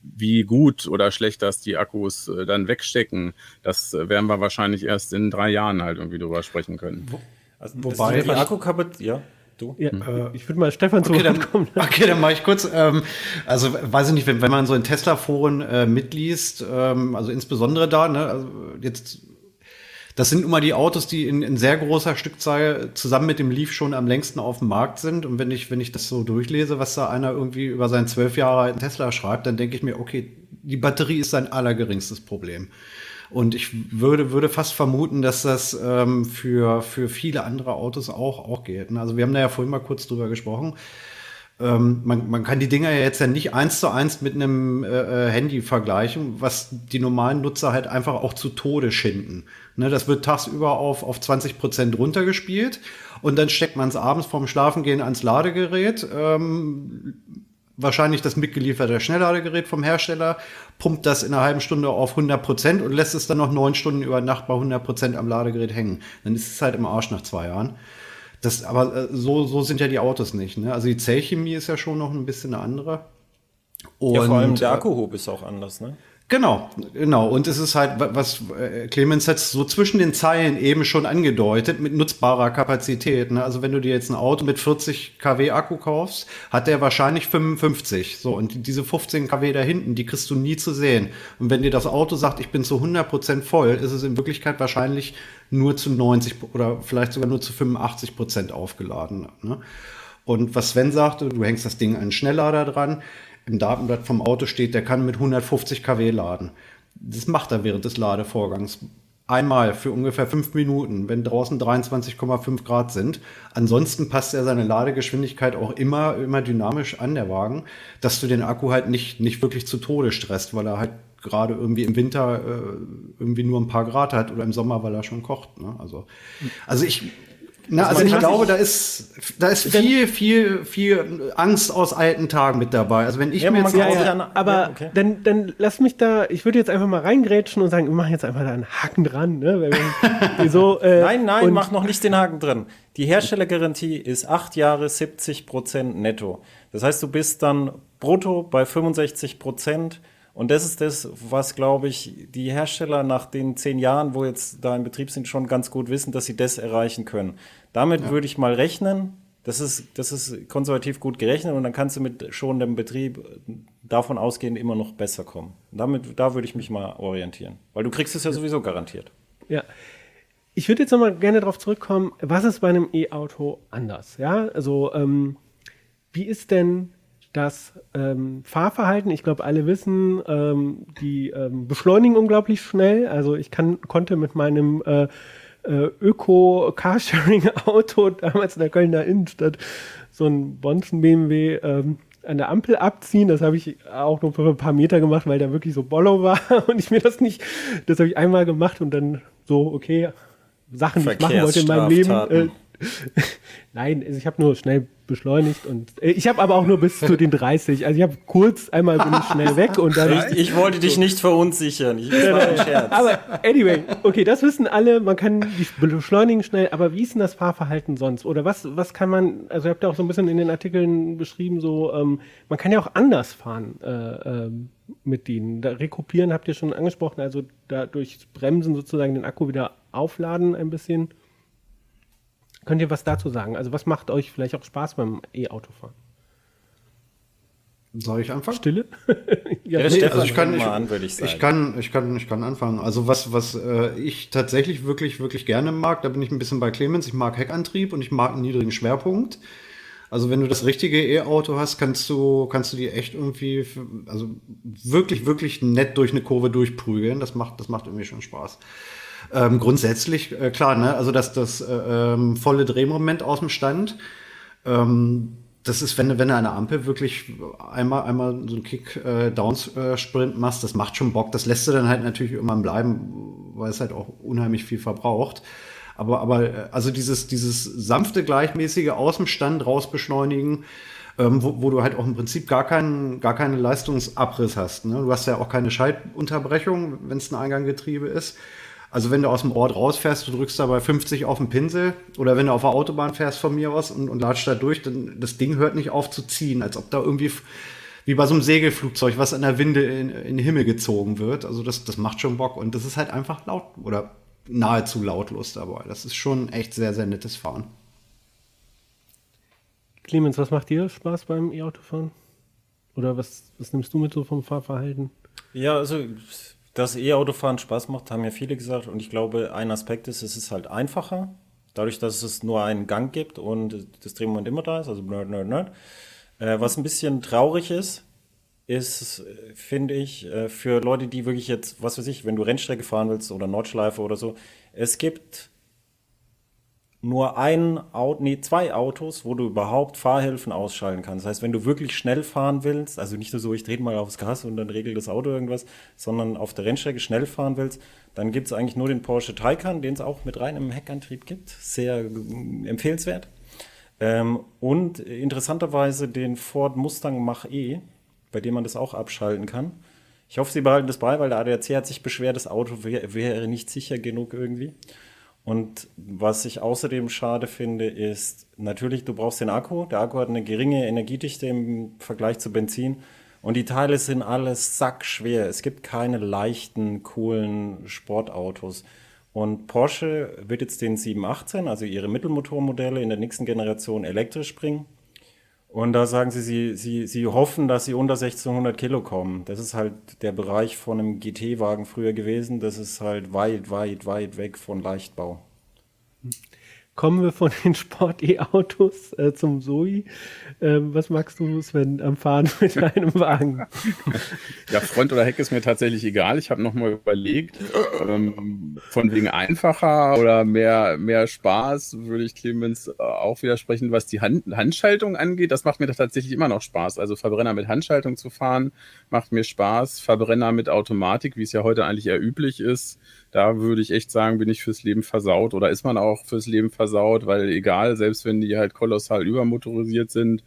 wie gut oder schlecht das die Akkus äh, dann wegstecken. Das äh, werden wir wahrscheinlich erst in drei Jahren halt irgendwie drüber sprechen können. Also Wobei- die Akkukapazität, ja, du? ja, ich würde mal Stefan zu Okay, Wort dann, kommen. okay, dann mache ich kurz. Ähm, also weiß ich nicht, wenn, wenn man so in Tesla-Foren äh, mitliest, ähm, also insbesondere da, ne, also jetzt, das sind immer die Autos, die in, in sehr großer Stückzahl zusammen mit dem Leaf schon am längsten auf dem Markt sind. Und wenn ich, wenn ich das so durchlese, was da einer irgendwie über seinen zwölf Jahre alten Tesla schreibt, dann denke ich mir, okay, die Batterie ist sein allergeringstes Problem. Und ich würde, würde fast vermuten, dass das ähm, für, für viele andere Autos auch, auch gilt. ne? Also wir haben da ja vorhin mal kurz drüber gesprochen. Ähm, man, man kann die Dinger ja jetzt ja nicht eins zu eins mit einem äh, äh, Handy vergleichen, was die normalen Nutzer halt einfach auch zu Tode schinden. Ne, das wird tagsüber auf, auf 20 Prozent runtergespielt und dann steckt man es abends vorm Schlafengehen ans Ladegerät. Ähm, wahrscheinlich das mitgelieferte Schnellladegerät vom Hersteller, pumpt das in einer halben Stunde auf 100 Prozent und lässt es dann noch neun Stunden über Nacht bei 100 Prozent am Ladegerät hängen. Dann ist es halt im Arsch nach zwei Jahren. Das, aber äh, so, so sind ja die Autos nicht. Ne? Also die Zellchemie ist ja schon noch ein bisschen eine andere. Und, Ja, vor allem äh, der Akkuhub ist auch anders, ne? Genau, genau. Und es ist halt, wa- was äh, Clemens hat so zwischen den Zeilen eben schon angedeutet, mit nutzbarer Kapazität. Ne? Also wenn du dir jetzt ein Auto mit 40 kW Akku kaufst, hat der wahrscheinlich 55. So, und diese 15 kW da hinten, die kriegst du nie zu sehen. Und wenn dir das Auto sagt, ich bin zu 100 Prozent voll, ist es in Wirklichkeit wahrscheinlich nur zu 90 oder vielleicht sogar nur zu 85 Prozent aufgeladen. Ne? Und was Sven sagte, du hängst das Ding an einen Schnelllader dran. Im Datenblatt vom Auto steht, der kann mit 150 kW laden. Das macht er während des Ladevorgangs. Einmal für ungefähr fünf Minuten, wenn draußen 23,5 Grad sind. Ansonsten passt er seine Ladegeschwindigkeit auch immer, immer dynamisch an, der Wagen, dass du den Akku halt nicht, nicht wirklich zu Tode stresst, weil er halt gerade irgendwie im Winter äh, irgendwie nur ein paar Grad hat oder im Sommer, weil er schon kocht. Ne? Also, also ich, Na, also, also ich glaube, da ist, da ist viel, viel, viel Angst aus alten Tagen mit dabei. Also wenn ich ja, mir jetzt ja, ja, aber ja, okay. dann, dann lass mich da, ich würde jetzt einfach mal reingrätschen und sagen, wir machen jetzt einfach da einen Haken dran. Ne? Wir, so, äh, nein, nein, mach noch nicht den Haken dran. Die Herstellergarantie ist acht Jahre 70 Prozent netto. Das heißt, du bist dann brutto bei 65 Prozent und das ist das, was, glaube ich, die Hersteller nach den zehn Jahren, wo jetzt da im Betrieb sind, schon ganz gut wissen, dass sie das erreichen können. Damit ja. würde ich mal rechnen. Das ist, das ist konservativ gut gerechnet und dann kannst du mit schonendem Betrieb davon ausgehend immer noch besser kommen. Damit, da würde ich mich mal orientieren. Weil du kriegst es ja sowieso garantiert. Ja. Ich würde jetzt noch mal gerne darauf zurückkommen, was ist bei einem E-Auto anders? Ja, also ähm, wie ist denn das ähm, Fahrverhalten, ich glaube, alle wissen, ähm, die ähm, beschleunigen unglaublich schnell. Also ich kann, konnte mit meinem äh, äh, Öko-Carsharing-Auto damals in der Kölner Innenstadt so ein Bonzen BMW ähm, an der Ampel abziehen. Das habe ich auch nur für ein paar Meter gemacht, weil da wirklich so Bollo war und ich mir das nicht, das habe ich einmal gemacht und dann so, okay, Sachen, die ich machen wollte in meinem Leben. Äh, Nein, also ich habe nur schnell beschleunigt und äh, ich habe aber auch nur bis zu den 30. Also ich habe kurz einmal bin ich schnell weg und dann. Ich, ich wollte dich nicht verunsichern. Ich, das war ein Scherz. Aber anyway, okay, das wissen alle. Man kann die beschleunigen schnell. Aber wie ist denn das Fahrverhalten sonst? Oder was was kann man? Also ihr habt ja auch so ein bisschen in den Artikeln beschrieben, so ähm, man kann ja auch anders fahren äh, äh, mit denen. Da rekupieren habt ihr schon angesprochen. Also da durch Bremsen sozusagen den Akku wieder aufladen ein bisschen. Könnt ihr was dazu sagen? Also was macht euch vielleicht auch Spaß beim E-Autofahren? Soll ich anfangen? Stille? ja, ja nee, also ich kann, ich, an, ich, ich, kann, ich kann, ich kann anfangen. Also was, was äh, ich tatsächlich wirklich, wirklich gerne mag, da bin ich ein bisschen bei Clemens. Ich mag Heckantrieb und ich mag einen niedrigen Schwerpunkt. Also wenn du das richtige E-Auto hast, kannst du, kannst du die echt irgendwie, also wirklich, wirklich nett durch eine Kurve durchprügeln. Das macht, das macht irgendwie schon Spaß. Ähm, grundsätzlich, äh, klar, ne? also das, das äh, ähm, volle Drehmoment aus dem Stand. Ähm, das ist, wenn, wenn du eine Ampel wirklich einmal, einmal so einen Kick-Down-Sprint äh, machst, das macht schon Bock. Das lässt du dann halt natürlich irgendwann bleiben, weil es halt auch unheimlich viel verbraucht. Aber, aber äh, also dieses, dieses sanfte, gleichmäßige aus dem Stand raus beschleunigen, ähm, wo, wo du halt auch im Prinzip gar keinen, gar keinen Leistungsabriss hast. Ne? Du hast ja auch keine Schaltunterbrechung, wenn es ein Einganggetriebe ist. Also wenn du aus dem Ort rausfährst, du drückst da bei 50 auf den Pinsel oder wenn du auf der Autobahn fährst von mir aus und, und latscht da durch, dann das Ding hört nicht auf zu ziehen, als ob da irgendwie wie bei so einem Segelflugzeug, was an der Winde in, in den Himmel gezogen wird. Also das, das macht schon Bock und das ist halt einfach laut oder nahezu lautlos dabei. Das ist schon echt sehr, sehr nettes Fahren. Clemens, was macht dir Spaß beim E-Autofahren? Oder was, was nimmst du mit so vom Fahrverhalten? Ja, also dass E-Autofahren Spaß macht, haben ja viele gesagt. Und ich glaube, ein Aspekt ist, es ist halt einfacher. Dadurch, dass es nur einen Gang gibt und das Drehmoment immer da ist, also nerd, nerd, nerd. Äh, was ein bisschen traurig ist, ist, finde ich, äh, für Leute, die wirklich jetzt, was weiß ich, wenn du Rennstrecke fahren willst oder Nordschleife oder so, es gibt nur ein Auto, nee, zwei Autos, wo du überhaupt Fahrhilfen ausschalten kannst. Das heißt, wenn du wirklich schnell fahren willst, also nicht nur so, ich drehe mal aufs Gas und dann regelt das Auto irgendwas, sondern auf der Rennstrecke schnell fahren willst, dann gibt es eigentlich nur den Porsche Taycan, den es auch mit reinem Heckantrieb gibt. Sehr äh, empfehlenswert. Ähm, und interessanterweise den Ford Mustang Mach-E, bei dem man das auch abschalten kann. Ich hoffe, sie behalten das bei, weil der ADAC hat sich beschwert, das Auto wäre wär nicht sicher genug irgendwie. Und was ich außerdem schade finde, ist natürlich, du brauchst den Akku. Der Akku hat eine geringe Energiedichte im Vergleich zu Benzin. Und die Teile sind alles sackschwer. Es gibt keine leichten, coolen Sportautos. Und Porsche wird jetzt den 718, also ihre Mittelmotormodelle in der nächsten Generation elektrisch bringen. Und da sagen sie, sie, sie, sie hoffen, dass sie unter 1600 Kilo kommen. Das ist halt der Bereich von einem GT-Wagen früher gewesen. Das ist halt weit, weit, weit weg von Leichtbau. Kommen wir von den Sport-E-Autos äh, zum Zoe. Ähm, was magst du, Sven, am Fahren mit deinem Wagen? Ja, Front oder Heck ist mir tatsächlich egal. Ich habe nochmal überlegt, ähm, von wegen einfacher oder mehr, mehr Spaß würde ich Clemens äh, auch widersprechen, was die Hand, Handschaltung angeht. Das macht mir tatsächlich immer noch Spaß. Also Verbrenner mit Handschaltung zu fahren, macht mir Spaß. Verbrenner mit Automatik, wie es ja heute eigentlich eher üblich ist, da würde ich echt sagen, bin ich fürs Leben versaut oder ist man auch fürs Leben versaut weil egal, selbst wenn die halt kolossal übermotorisiert sind,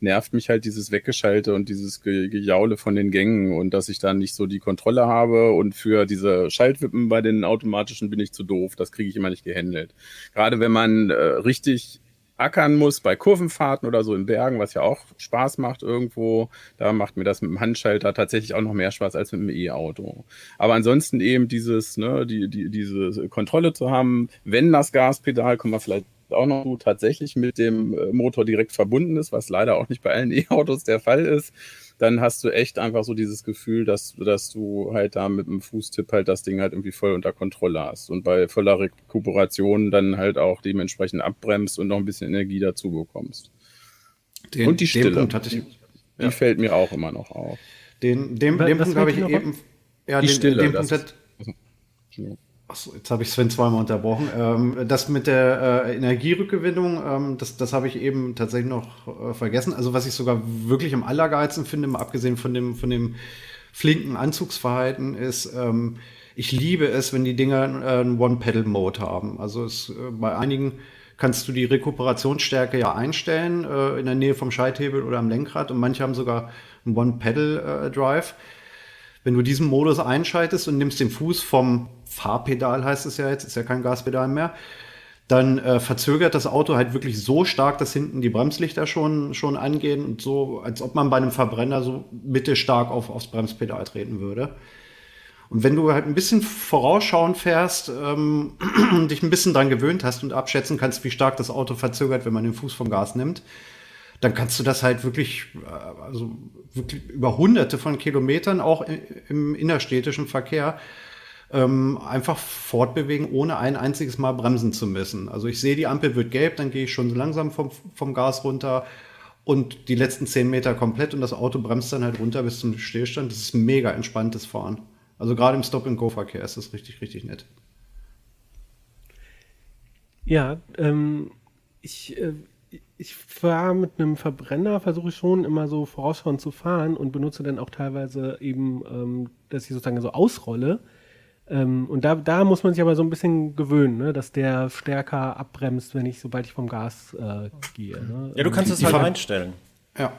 nervt mich halt dieses Weggeschalte und dieses Ge Gejaule von den Gängen und dass ich dann nicht so die Kontrolle habe und für diese Schaltwippen bei den automatischen bin ich zu doof. Das kriege ich immer nicht gehandelt. Gerade wenn man äh, richtig ackern muss bei Kurvenfahrten oder so in Bergen, was ja auch Spaß macht irgendwo. Da macht mir das mit dem Handschalter tatsächlich auch noch mehr Spaß als mit dem E-Auto. Aber ansonsten eben dieses, ne, die, die, diese Kontrolle zu haben, wenn das Gaspedal, kommen wir vielleicht auch noch tatsächlich mit dem äh, Motor direkt verbunden ist, was leider auch nicht bei allen E-Autos der Fall ist, dann hast du echt einfach so dieses Gefühl, dass, dass du halt da mit dem Fußtipp halt das Ding halt irgendwie voll unter Kontrolle hast und bei voller Rekuperation dann halt auch dementsprechend abbremst und noch ein bisschen Energie dazu bekommst. Den, und die Stille, hatte ich, die ja. fällt mir auch immer noch auf. Den, dem, dem Punkt habe ich eben, ja, die den, Stille, den Punkt hat, Achso, jetzt habe ich Sven zweimal unterbrochen. Ähm, das mit der äh, Energierückgewinnung, ähm, das, das habe ich eben tatsächlich noch äh, vergessen. Also was ich sogar wirklich am allergeilsten finde, mal abgesehen von dem, von dem flinken Anzugsverhalten, ist, ähm, ich liebe es, wenn die Dinger äh, einen One-Pedal-Mode haben. Also es, äh, bei einigen kannst du die Rekuperationsstärke ja einstellen, äh, in der Nähe vom Schalthebel oder am Lenkrad und manche haben sogar einen One-Pedal-Drive. Äh, wenn du diesen Modus einschaltest und nimmst den Fuß vom Fahrpedal, heißt es ja jetzt, ist ja kein Gaspedal mehr, dann äh, verzögert das Auto halt wirklich so stark, dass hinten die Bremslichter schon, schon angehen und so, als ob man bei einem Verbrenner so mittelstark auf, aufs Bremspedal treten würde. Und wenn du halt ein bisschen vorausschauend fährst ähm, dich ein bisschen dran gewöhnt hast und abschätzen kannst, wie stark das Auto verzögert, wenn man den Fuß vom Gas nimmt, dann kannst du das halt wirklich, äh, also wirklich über hunderte von Kilometern auch im innerstädtischen Verkehr ähm, einfach fortbewegen, ohne ein einziges Mal bremsen zu müssen. Also ich sehe, die Ampel wird gelb, dann gehe ich schon langsam vom, vom Gas runter und die letzten zehn Meter komplett und das Auto bremst dann halt runter bis zum Stillstand. Das ist mega entspanntes Fahren. Also gerade im Stop-and-Go-Verkehr ist das richtig, richtig nett. Ja, ähm, ich äh, ich fahre mit einem Verbrenner, versuche ich schon immer so vorausschauend zu fahren und benutze dann auch teilweise eben, ähm, dass ich sozusagen so ausrolle. Ähm, und da, da muss man sich aber so ein bisschen gewöhnen, ne? dass der stärker abbremst, wenn ich, sobald ich vom Gas äh, gehe. Ne? Ja, du kannst es halt einstellen. Ja.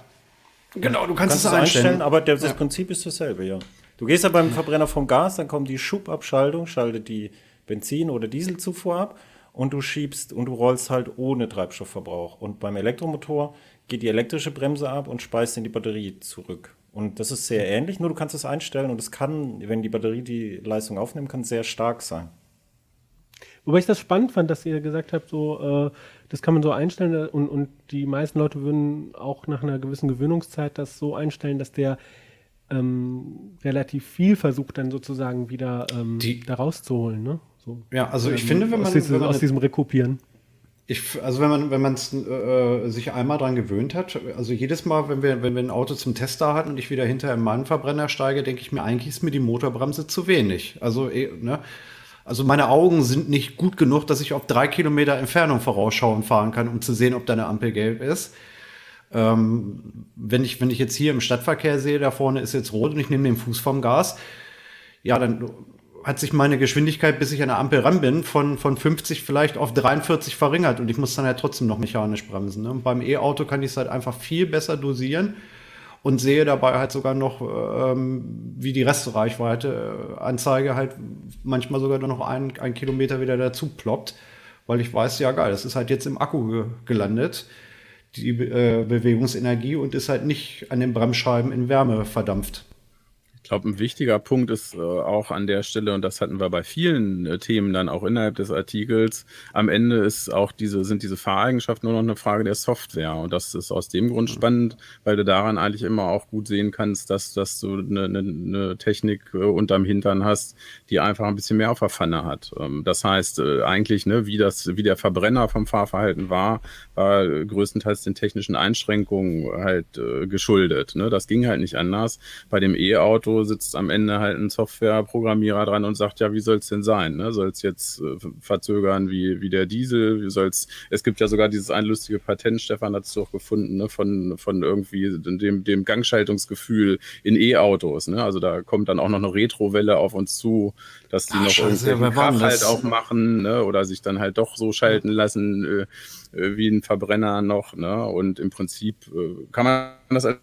Genau, du kannst, kannst es einstellen. einstellen. aber der, das ja. Prinzip ist dasselbe, ja. Du gehst ja beim Verbrenner vom Gas, dann kommt die Schubabschaltung, schaltet die Benzin- oder Dieselzufuhr ab und du schiebst und du rollst halt ohne Treibstoffverbrauch. Und beim Elektromotor geht die elektrische Bremse ab und speist in die Batterie zurück. Und das ist sehr ähnlich, nur du kannst es einstellen und es kann, wenn die Batterie die Leistung aufnehmen kann, sehr stark sein. Wobei ich das spannend fand, dass ihr gesagt habt, so, äh, das kann man so einstellen und, und die meisten Leute würden auch nach einer gewissen Gewöhnungszeit das so einstellen, dass der ähm, relativ viel versucht, dann sozusagen wieder ähm, die, da rauszuholen. Ne? So, ja, also ich ähm, finde, wenn man, diesem, wenn man aus diesem Rekupieren. Ich, also wenn man, wenn man äh, sich einmal dran gewöhnt hat, also jedes Mal, wenn wir, wenn wir ein Auto zum Tester hatten und ich wieder hinter einem Mannverbrenner steige, denke ich mir, eigentlich ist mir die Motorbremse zu wenig. Also, eh, ne? Also meine Augen sind nicht gut genug, dass ich auf drei Kilometer Entfernung vorausschauen fahren kann, um zu sehen, ob da eine Ampel gelb ist. Ähm, wenn, ich, wenn ich jetzt hier im Stadtverkehr sehe, da vorne ist jetzt rot und ich nehme den Fuß vom Gas, ja, dann hat sich meine Geschwindigkeit, bis ich an der Ampel ran bin, von, von 50 vielleicht auf 43 verringert und ich muss dann ja trotzdem noch mechanisch bremsen. Ne? beim E-Auto kann ich es halt einfach viel besser dosieren und sehe dabei halt sogar noch, ähm, wie die Restreichweite äh, Anzeige halt manchmal sogar noch ein, ein Kilometer wieder dazu ploppt, weil ich weiß, ja geil, das ist halt jetzt im Akku ge gelandet, die äh, Bewegungsenergie und ist halt nicht an den Bremsscheiben in Wärme verdampft. Ich glaube, ein wichtiger Punkt ist äh, auch an der Stelle, und das hatten wir bei vielen äh, Themen dann auch innerhalb des Artikels, am Ende ist auch diese, sind diese Fahreigenschaften nur noch eine Frage der Software. Und das ist aus dem Grund spannend, weil du daran eigentlich immer auch gut sehen kannst, dass, dass du eine, eine, eine Technik äh, unterm Hintern hast, die einfach ein bisschen mehr auf der Pfanne hat. Ähm, das heißt, äh, eigentlich, ne, wie das, wie der Verbrenner vom Fahrverhalten war, war größtenteils den technischen Einschränkungen halt äh, geschuldet. Ne? Das ging halt nicht anders. Bei dem E-Auto sitzt am Ende halt ein Softwareprogrammierer dran und sagt, ja, wie soll es denn sein? Ne? Soll es jetzt äh, verzögern wie, wie der Diesel? Wie soll's, es gibt ja sogar dieses ein lustige Patent, Stefan hat es doch gefunden, ne? von, von irgendwie dem, dem Gangschaltungsgefühl in E-Autos. Ne? Also da kommt dann auch noch eine Retrowelle auf uns zu, dass die Ach, noch Scheiße, irgendwie Krach halt auch machen ne? oder sich dann halt doch so schalten lassen äh, äh, wie ein Verbrenner noch. Ne? Und im Prinzip äh, kann man das als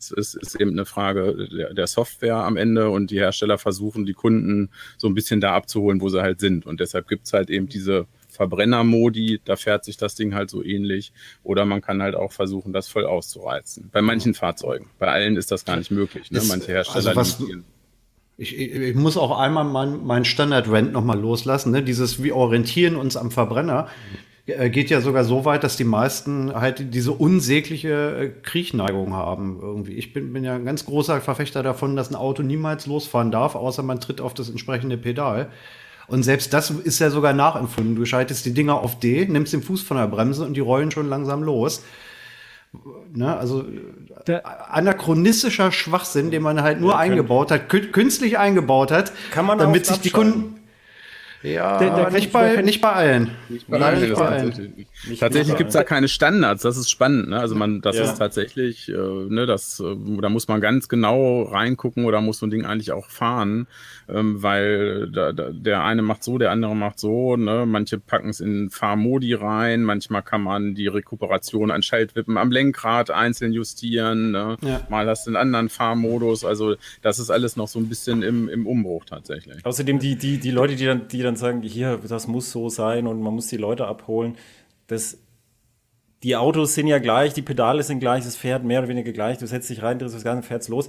es ist eben eine Frage der, Software am Ende und die Hersteller versuchen, die Kunden so ein bisschen da abzuholen, wo sie halt sind. Und deshalb gibt es halt eben diese Verbrennermodi, da fährt sich das Ding halt so ähnlich. Oder man kann halt auch versuchen, das voll auszureizen. Bei manchen Fahrzeugen. Bei allen ist das gar nicht möglich. Ne? Manche Hersteller also ich, ich, muss auch einmal meinen mein Standard-Rent nochmal loslassen. Ne? Dieses, wir orientieren uns am Verbrenner. Äh, geht ja sogar so weit, dass die meisten halt diese unsägliche äh, Kriechneigung haben irgendwie. Ich bin, bin ja ein ganz großer Verfechter davon, dass ein Auto niemals losfahren darf, außer man tritt auf das entsprechende Pedal. Und selbst das ist ja sogar nachempfunden. Du schaltest die Dinger auf D, nimmst den Fuß von der Bremse und die rollen schon langsam los. Ne, also der anachronistischer Schwachsinn, den man halt nur eingebaut hat, künstlich eingebaut hat, kann man damit sich die Kunden ja, der, der nicht, bei, nicht bei allen. Nicht bei, Nein, nicht bei allen. Tatsächlich, tatsächlich gibt es da keine Standards, das ist spannend. Ne? Also man, das ja. ist tatsächlich, äh, ne, das, äh, da muss man ganz genau reingucken oder muss so ein Ding eigentlich auch fahren, ähm, weil da, da, der eine macht so, der andere macht so. Ne? Manche packen es in Fahrmodi rein, manchmal kann man die Rekuperation an Schaltwippen am Lenkrad einzeln justieren. Ne? Ja. Mal hast du einen anderen Fahrmodus. Also das ist alles noch so ein bisschen im, im Umbruch tatsächlich. Außerdem die, die, die Leute, die dann, die dann dann sagen, hier, das muss so sein und man muss die Leute abholen. Das, die Autos sind ja gleich, die Pedale sind gleich, das fährt mehr oder weniger gleich. Du setzt dich rein, drehst das Ganze, fährt's los.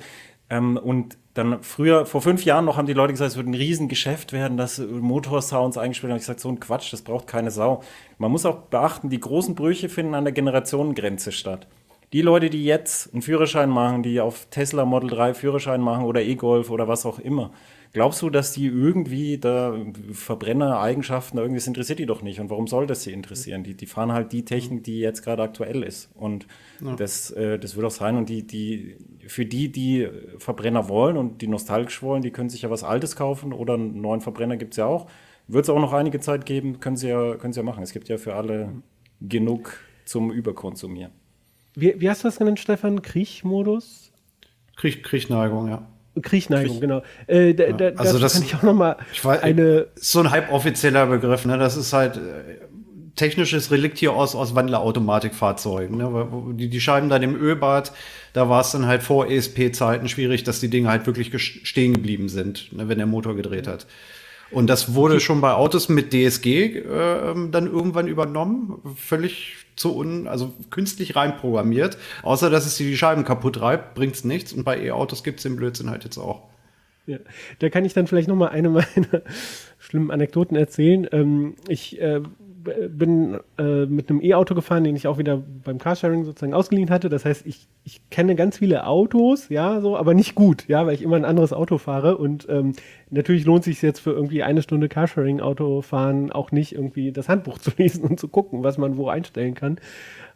Ähm, und dann früher, vor fünf Jahren noch, haben die Leute gesagt, es wird ein Riesengeschäft werden, dass Motorsounds eingespielt haben. Ich gesagt, so ein Quatsch, das braucht keine Sau. Man muss auch beachten, die großen Brüche finden an der Generationengrenze statt. Die Leute, die jetzt einen Führerschein machen, die auf Tesla Model 3 Führerschein machen oder E-Golf oder was auch immer, Glaubst du, dass die irgendwie da Verbrenner-Eigenschaften, irgendwie das interessiert die doch nicht? Und warum soll das sie interessieren? Die, die fahren halt die Technik, die jetzt gerade aktuell ist. Und ja. das, äh, das wird auch sein. Und die, die, für die, die Verbrenner wollen und die nostalgisch wollen, die können sich ja was Altes kaufen oder einen neuen Verbrenner gibt es ja auch. Wird es auch noch einige Zeit geben, können sie, ja, können sie ja machen. Es gibt ja für alle genug zum Überkonsumieren. Wie, wie hast du das genannt, Stefan? Kriechmodus? Kriech, Kriechneigung, ja. Kriechneigung, Kriech. genau. Äh, da, da, also das kann ich auch noch mal ich weiß, eine so ein halboffizieller Begriff. Ne? Das ist halt äh, technisches Relikt hier aus aus Wandlerautomatikfahrzeugen. Ne? Die, die Scheiben dann im Ölbad, da war es dann halt vor ESP-Zeiten schwierig, dass die Dinge halt wirklich stehen geblieben sind, ne? wenn der Motor gedreht hat. Und das wurde schon bei Autos mit DSG äh, dann irgendwann übernommen, völlig zu un, also künstlich reinprogrammiert. Außer dass es die Scheiben kaputt reibt, bringt es nichts. Und bei E-Autos gibt es den Blödsinn halt jetzt auch. Ja, da kann ich dann vielleicht noch mal eine meiner schlimmen Anekdoten erzählen. Ähm, ich äh, bin äh, mit einem E-Auto gefahren, den ich auch wieder beim Carsharing sozusagen ausgeliehen hatte. Das heißt, ich, ich kenne ganz viele Autos, ja, so, aber nicht gut, ja, weil ich immer ein anderes Auto fahre. Und ähm, natürlich lohnt sich jetzt für irgendwie eine Stunde Carsharing-Auto fahren auch nicht irgendwie das Handbuch zu lesen und zu gucken, was man wo einstellen kann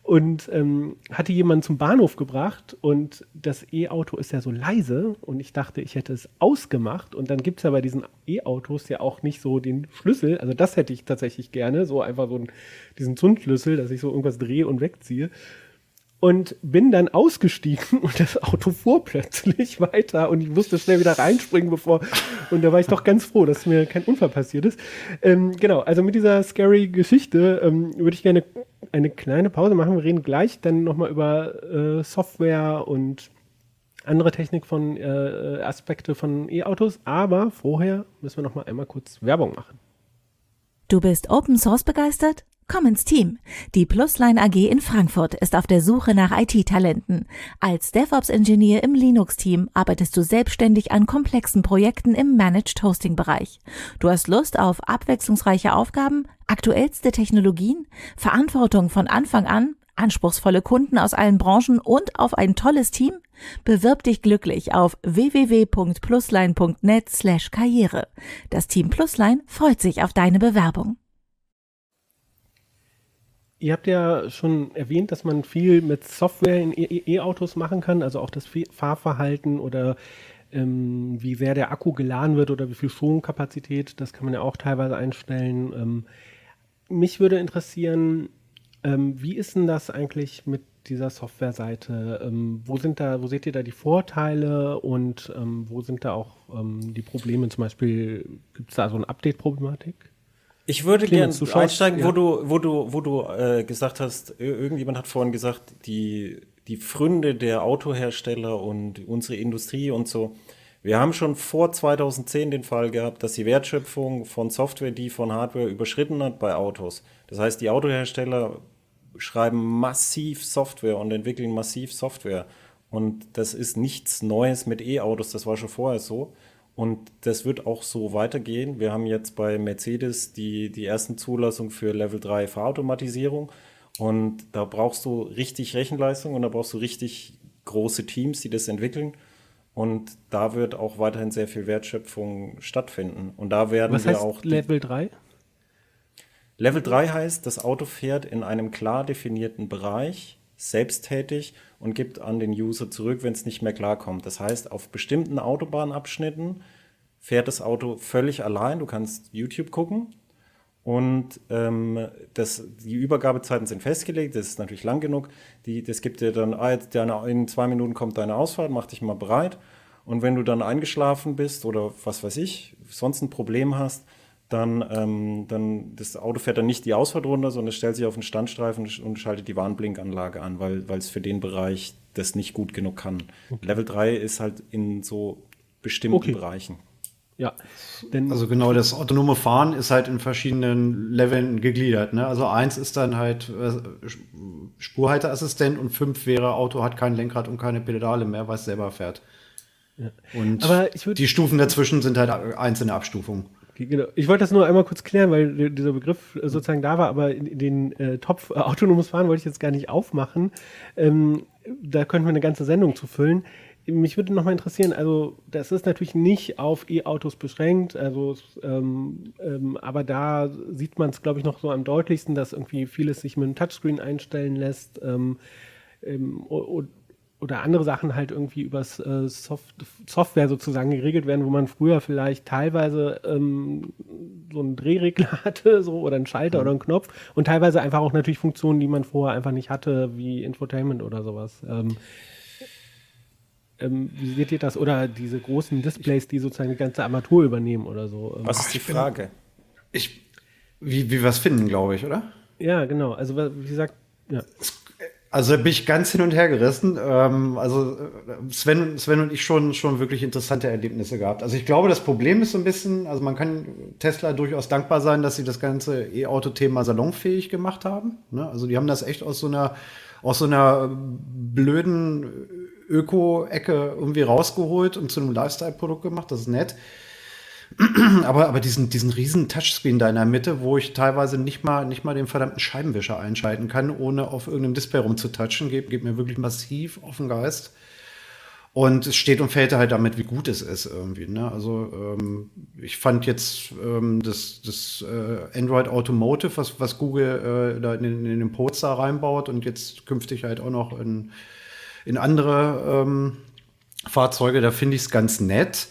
und ähm, hatte jemanden zum Bahnhof gebracht und das E-Auto ist ja so leise und ich dachte, ich hätte es ausgemacht. Und dann gibt es ja bei diesen E-Autos ja auch nicht so den Schlüssel, also das hätte ich tatsächlich gerne, so einfach so einen, diesen Zündschlüssel, dass ich so irgendwas drehe und wegziehe und bin dann ausgestiegen und das Auto fuhr plötzlich weiter und ich musste schnell wieder reinspringen, bevor. Und da war ich doch ganz froh, dass mir kein Unfall passiert ist. Ähm, genau, also mit dieser scary Geschichte ähm, würde ich gerne eine kleine Pause machen. Wir reden gleich dann nochmal über äh, Software und andere Technik von äh, Aspekte von E-Autos, aber vorher müssen wir nochmal einmal kurz Werbung machen. Du bist Open Source begeistert? Komm ins Team. Die Plusline AG in Frankfurt ist auf der Suche nach IT-Talenten. Als DevOps-Ingenieur im Linux-Team arbeitest du selbstständig an komplexen Projekten im Managed Hosting-Bereich. Du hast Lust auf abwechslungsreiche Aufgaben, aktuellste Technologien, Verantwortung von Anfang an, anspruchsvolle Kunden aus allen Branchen und auf ein tolles Team? Bewirb dich glücklich auf www.plusline.net slash karriere. Das Team Plusline freut sich auf deine Bewerbung. Ihr habt ja schon erwähnt, dass man viel mit Software in E-Autos machen kann, also auch das Fahrverhalten oder ähm, wie sehr der Akku geladen wird oder wie viel Stromkapazität. Das kann man ja auch teilweise einstellen. Ähm, mich würde interessieren, ähm, wie ist denn das eigentlich mit dieser Softwareseite? Ähm, wo sind da, wo seht ihr da die Vorteile und ähm, wo sind da auch ähm, die Probleme? Zum Beispiel gibt es da so eine Update-Problematik? Ich würde gerne einsteigen, ja. wo du, wo du, wo du äh, gesagt hast, irgendjemand hat vorhin gesagt, die, die Fründe der Autohersteller und unsere Industrie und so. Wir haben schon vor 2010 den Fall gehabt, dass die Wertschöpfung von Software, die von Hardware überschritten hat bei Autos. Das heißt, die Autohersteller schreiben massiv Software und entwickeln massiv Software. Und das ist nichts Neues mit E-Autos, das war schon vorher so. Und das wird auch so weitergehen. Wir haben jetzt bei Mercedes die, die ersten Zulassungen für Level 3 Fahrautomatisierung. Und da brauchst du richtig Rechenleistung und da brauchst du richtig große Teams, die das entwickeln. Und da wird auch weiterhin sehr viel Wertschöpfung stattfinden. Und da werden Was wir heißt auch. Level 3? Level 3 heißt, das Auto fährt in einem klar definierten Bereich selbsttätig und gibt an den User zurück, wenn es nicht mehr klarkommt. Das heißt, auf bestimmten Autobahnabschnitten fährt das Auto völlig allein. Du kannst YouTube gucken und ähm, das, die Übergabezeiten sind festgelegt. Das ist natürlich lang genug. Die, das gibt dir dann, ah, deine, in zwei Minuten kommt deine Ausfahrt, mach dich mal bereit. Und wenn du dann eingeschlafen bist oder was weiß ich, sonst ein Problem hast, dann, ähm, dann das Auto fährt dann nicht die Ausfahrt runter, sondern es stellt sich auf den Standstreifen und schaltet die Warnblinkanlage an, weil es für den Bereich das nicht gut genug kann. Okay. Level 3 ist halt in so bestimmten okay. Bereichen. Ja, denn also genau, das autonome Fahren ist halt in verschiedenen Leveln gegliedert. Ne? Also eins ist dann halt äh, Spurhalteassistent und fünf wäre Auto hat kein Lenkrad und keine Pedale mehr, weil es selber fährt. Ja. Und die Stufen dazwischen sind halt einzelne Abstufungen. Genau. Ich wollte das nur einmal kurz klären, weil dieser Begriff äh, sozusagen da war, aber den äh, Topf äh, autonomes Fahren wollte ich jetzt gar nicht aufmachen. Ähm, da könnten wir eine ganze Sendung zu füllen. Mich würde noch mal interessieren, also das ist natürlich nicht auf E-Autos beschränkt, also ähm, ähm, aber da sieht man es, glaube ich, noch so am deutlichsten, dass irgendwie vieles sich mit einem Touchscreen einstellen lässt. Ähm, ähm oder andere Sachen halt irgendwie übers äh, Soft Software sozusagen geregelt werden, wo man früher vielleicht teilweise ähm, so einen Drehregler hatte, so oder einen Schalter mhm. oder einen Knopf und teilweise einfach auch natürlich Funktionen, die man vorher einfach nicht hatte, wie Infotainment oder sowas. Ähm, ähm, wie seht ihr das? Oder diese großen Displays, die sozusagen die ganze Armatur übernehmen oder so? Ähm, was ist die Frage? Ich, wie, wie wir es finden, glaube ich, oder? Ja, genau. Also, wie gesagt, ja. Also bin ich ganz hin und her gerissen. Ähm, also äh, Sven, Sven und ich schon, schon wirklich interessante Erlebnisse gehabt. Also ich glaube, das Problem ist so ein bisschen, also man kann Tesla durchaus dankbar sein, dass sie das ganze E-Auto-Thema salonfähig gemacht haben. Ne? Also die haben das echt aus so einer, aus so einer blöden Öko-Ecke irgendwie rausgeholt und zu einem Lifestyle-Produkt gemacht. Das ist nett. aber, aber diesen, diesen riesen Touchscreen da in der Mitte, wo ich teilweise nicht mal, nicht mal den verdammten Scheibenwischer einschalten kann, ohne auf irgendeinem Display rumzutatschen, geht, geht mir wirklich massiv auf den Geist. Und es steht und fällt halt damit, wie gut es ist irgendwie. Ne? Also ähm, ich fand jetzt ähm, das, das äh, Android Automotive, was, was Google äh, da in, in den Poster reinbaut und jetzt künftig halt auch noch in, in andere ähm, Fahrzeuge, da finde ich es ganz nett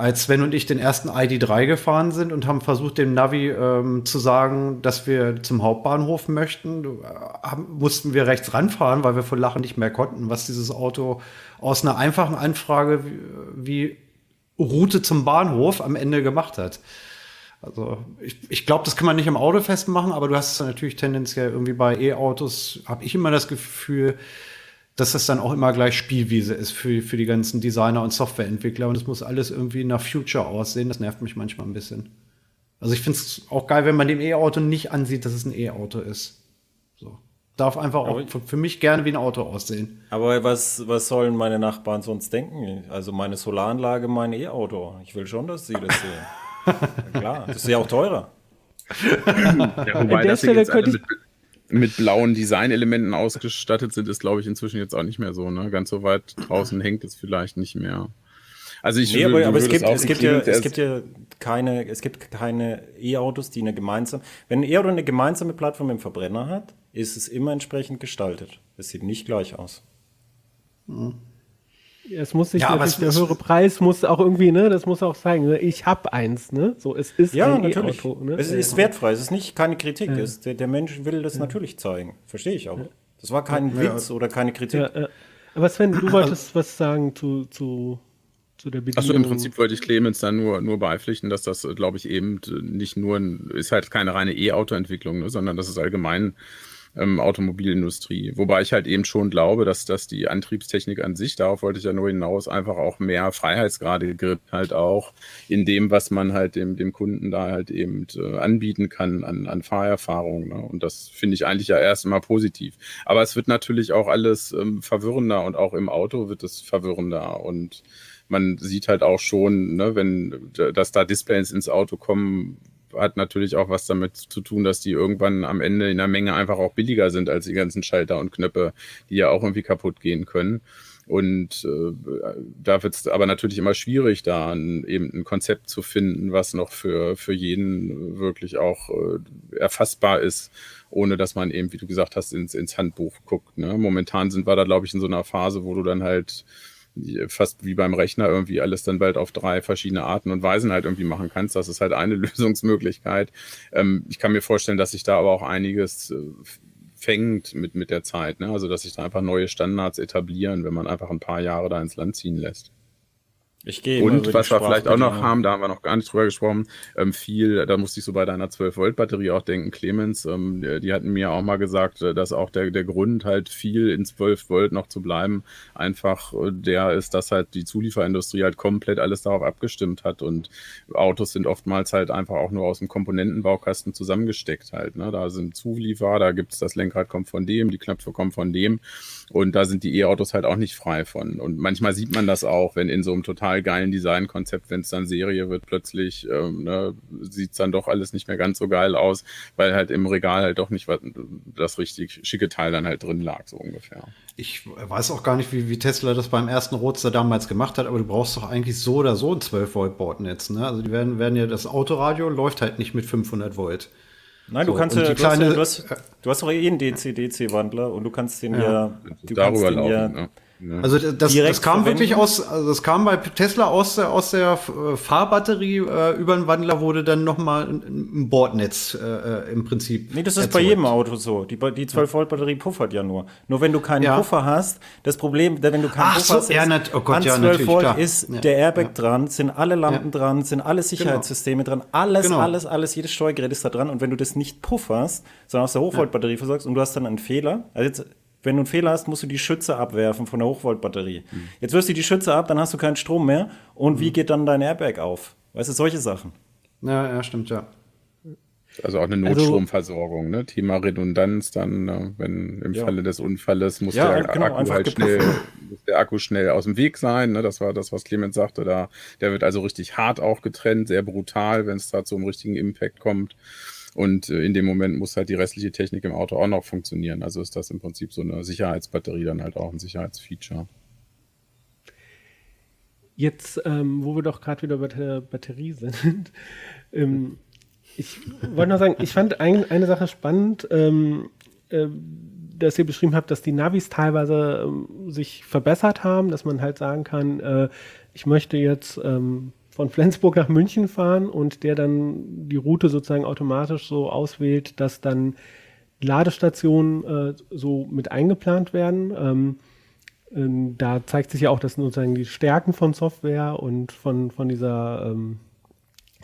als Sven und ich den ersten ID3 gefahren sind und haben versucht, dem Navi ähm, zu sagen, dass wir zum Hauptbahnhof möchten, äh, haben, mussten wir rechts ranfahren, weil wir vor Lachen nicht mehr konnten, was dieses Auto aus einer einfachen Anfrage wie, wie Route zum Bahnhof am Ende gemacht hat. Also ich, ich glaube, das kann man nicht im Auto festmachen, aber du hast es natürlich tendenziell irgendwie bei E-Autos, habe ich immer das Gefühl, dass das dann auch immer gleich Spielwiese ist für, für die ganzen Designer und Softwareentwickler. Und es muss alles irgendwie nach Future aussehen. Das nervt mich manchmal ein bisschen. Also ich finde es auch geil, wenn man dem E-Auto nicht ansieht, dass es ein E-Auto ist. So. Darf einfach auch für, für mich gerne wie ein Auto aussehen. Aber was, was sollen meine Nachbarn sonst denken? Also meine Solaranlage, mein E-Auto. Ich will schon, dass sie das sehen. ja, klar, das ist ja auch teurer. ja, wobei das jetzt alle mit, mit blauen Designelementen ausgestattet sind, ist, glaube ich, inzwischen jetzt auch nicht mehr so. Ne? Ganz so weit draußen hängt es vielleicht nicht mehr. Also ich nee, aber, aber es gibt, es gibt ja, es gibt ja keine, es gibt keine E-Autos, die eine gemeinsame, wenn ein E-Auto eine gemeinsame Plattform im Verbrenner hat, ist es immer entsprechend gestaltet. Es sieht nicht gleich aus. Mhm. Es muss sich ja, natürlich, der höhere Preis muss auch irgendwie, ne, das muss auch zeigen, ne, ich habe eins, ne, so, es ist ja, ein natürlich. E-Auto. Ne? Es ist wertfrei, es ist nicht keine Kritik, ja. es, der, der, Mensch will das ja. natürlich zeigen, verstehe ich auch. Das war kein Witz oder keine Kritik. Aber Sven, du wolltest was sagen zu, zu zu der Bedienung. Achso, im Prinzip wollte ich Clemens dann nur, nur beipflichten, dass das, glaube ich, eben nicht nur, ein, ist halt keine reine E-Auto-Entwicklung, ne, sondern das ist allgemein ähm, Automobilindustrie. Wobei ich halt eben schon glaube, dass, dass die Antriebstechnik an sich, darauf wollte ich ja nur hinaus, einfach auch mehr Freiheitsgrade gibt, halt auch in dem, was man halt dem, dem Kunden da halt eben äh, anbieten kann an, an Fahrerfahrung. Ne? Und das finde ich eigentlich ja erst immer positiv. Aber es wird natürlich auch alles ähm, verwirrender und auch im Auto wird es verwirrender und man sieht halt auch schon, ne, wenn dass da Displays ins Auto kommen, hat natürlich auch was damit zu tun, dass die irgendwann am Ende in der Menge einfach auch billiger sind als die ganzen Schalter und Knöpfe, die ja auch irgendwie kaputt gehen können. Und äh, da wird es aber natürlich immer schwierig, da ein, eben ein Konzept zu finden, was noch für, für jeden wirklich auch äh, erfassbar ist, ohne dass man eben, wie du gesagt hast, ins, ins Handbuch guckt. Ne? Momentan sind wir da, glaube ich, in so einer Phase, wo du dann halt fast wie beim Rechner irgendwie alles dann bald auf drei verschiedene Arten und Weisen halt irgendwie machen kannst. Das ist halt eine Lösungsmöglichkeit. Ähm, ich kann mir vorstellen, dass sich da aber auch einiges äh, fängt mit, mit der Zeit. Ne? Also, dass sich da einfach neue Standards etablieren, wenn man einfach ein paar Jahre da ins Land ziehen lässt. Ich gehe Und was wir vielleicht auch noch haben, da haben wir noch gar nicht drüber gesprochen, ähm, viel, da musste ich so bei deiner 12-Volt-Batterie auch denken, Clemens, ähm, die hatten mir auch mal gesagt, äh, dass auch der, der Grund halt viel in 12 Volt noch zu bleiben, einfach äh, der ist, dass halt die Zulieferindustrie halt komplett alles darauf abgestimmt hat und Autos sind oftmals halt einfach auch nur aus dem Komponentenbaukasten zusammengesteckt halt. Ne? Da sind Zulieferer, da gibt's das Lenkrad kommt von dem, die Knöpfe kommen von dem und da sind die E-Autos halt auch nicht frei von. Und manchmal sieht man das auch, wenn in so einem total geilen Designkonzept, wenn es dann Serie wird, plötzlich ähm, ne, sieht dann doch alles nicht mehr ganz so geil aus, weil halt im Regal halt doch nicht was, das richtig schicke Teil dann halt drin lag, so ungefähr. Ich weiß auch gar nicht, wie, wie Tesla das beim ersten Roadster damals gemacht hat, aber du brauchst doch eigentlich so oder so ein 12 Volt Bordnetz. Ne? Also die werden, werden ja, das Autoradio läuft halt nicht mit 500 Volt. Nein, so, du kannst ja, du, kleine, hast ja, du, hast, du hast doch eh einen DC-DC-Wandler und du kannst den ja, ja du darüber kannst den laufen, ja, Also das, das kam verwenden. wirklich aus, also das kam bei Tesla aus der, aus der äh, Fahrbatterie äh, über den Wandler wurde dann nochmal ein, ein Bordnetz äh, äh, im Prinzip. Nee, das ist erzeugt. bei jedem Auto so. Die, die 12 Volt Batterie puffert ja nur. Nur wenn du keinen ja. Puffer hast, das Problem, wenn du keinen Ach, Puffer so, hast, ist, ja, oh Gott, an 12 ja, Volt klar. ist ja. der Airbag dran, sind alle Lampen dran, sind alle genau. Sicherheitssysteme genau. dran, alles, genau. alles, alles, jedes Steuergerät ist da dran. Und wenn du das nicht pufferst, sondern aus der Hochvoltbatterie versorgst und du hast dann einen Fehler, also jetzt wenn du einen Fehler hast, musst du die Schütze abwerfen von der Hochvoltbatterie. Mhm. Jetzt wirst du die Schütze ab, dann hast du keinen Strom mehr. Und mhm. wie geht dann dein Airbag auf? Weißt du, solche Sachen. Ja, ja, stimmt, ja. Also auch eine also Notstromversorgung, ne? Thema Redundanz dann, ne? wenn im ja. Falle des Unfalles muss ja, der genau, Akku halt schnell, muss der Akku schnell aus dem Weg sein, ne? Das war das, was Clemens sagte da. Der wird also richtig hart auch getrennt, sehr brutal, wenn es da zu einem richtigen Impact kommt. Und äh, in dem Moment muss halt die restliche Technik im Auto auch noch funktionieren. Also ist das im Prinzip so eine Sicherheitsbatterie dann halt auch ein Sicherheitsfeature. Jetzt, ähm, wo wir doch gerade wieder bei der Batterie sind, ähm, ich wollte noch sagen, ich fand ein, eine Sache spannend, ähm, äh, dass ihr beschrieben habt, dass die Navis teilweise ähm, sich verbessert haben, dass man halt sagen kann, äh, ich möchte jetzt ähm, von Flensburg nach München fahren und der dann die Route sozusagen automatisch so auswählt, dass dann Ladestationen äh, so mit eingeplant werden. Ähm, ähm, da zeigt sich ja auch, dass sozusagen die Stärken von Software und von, von dieser ähm,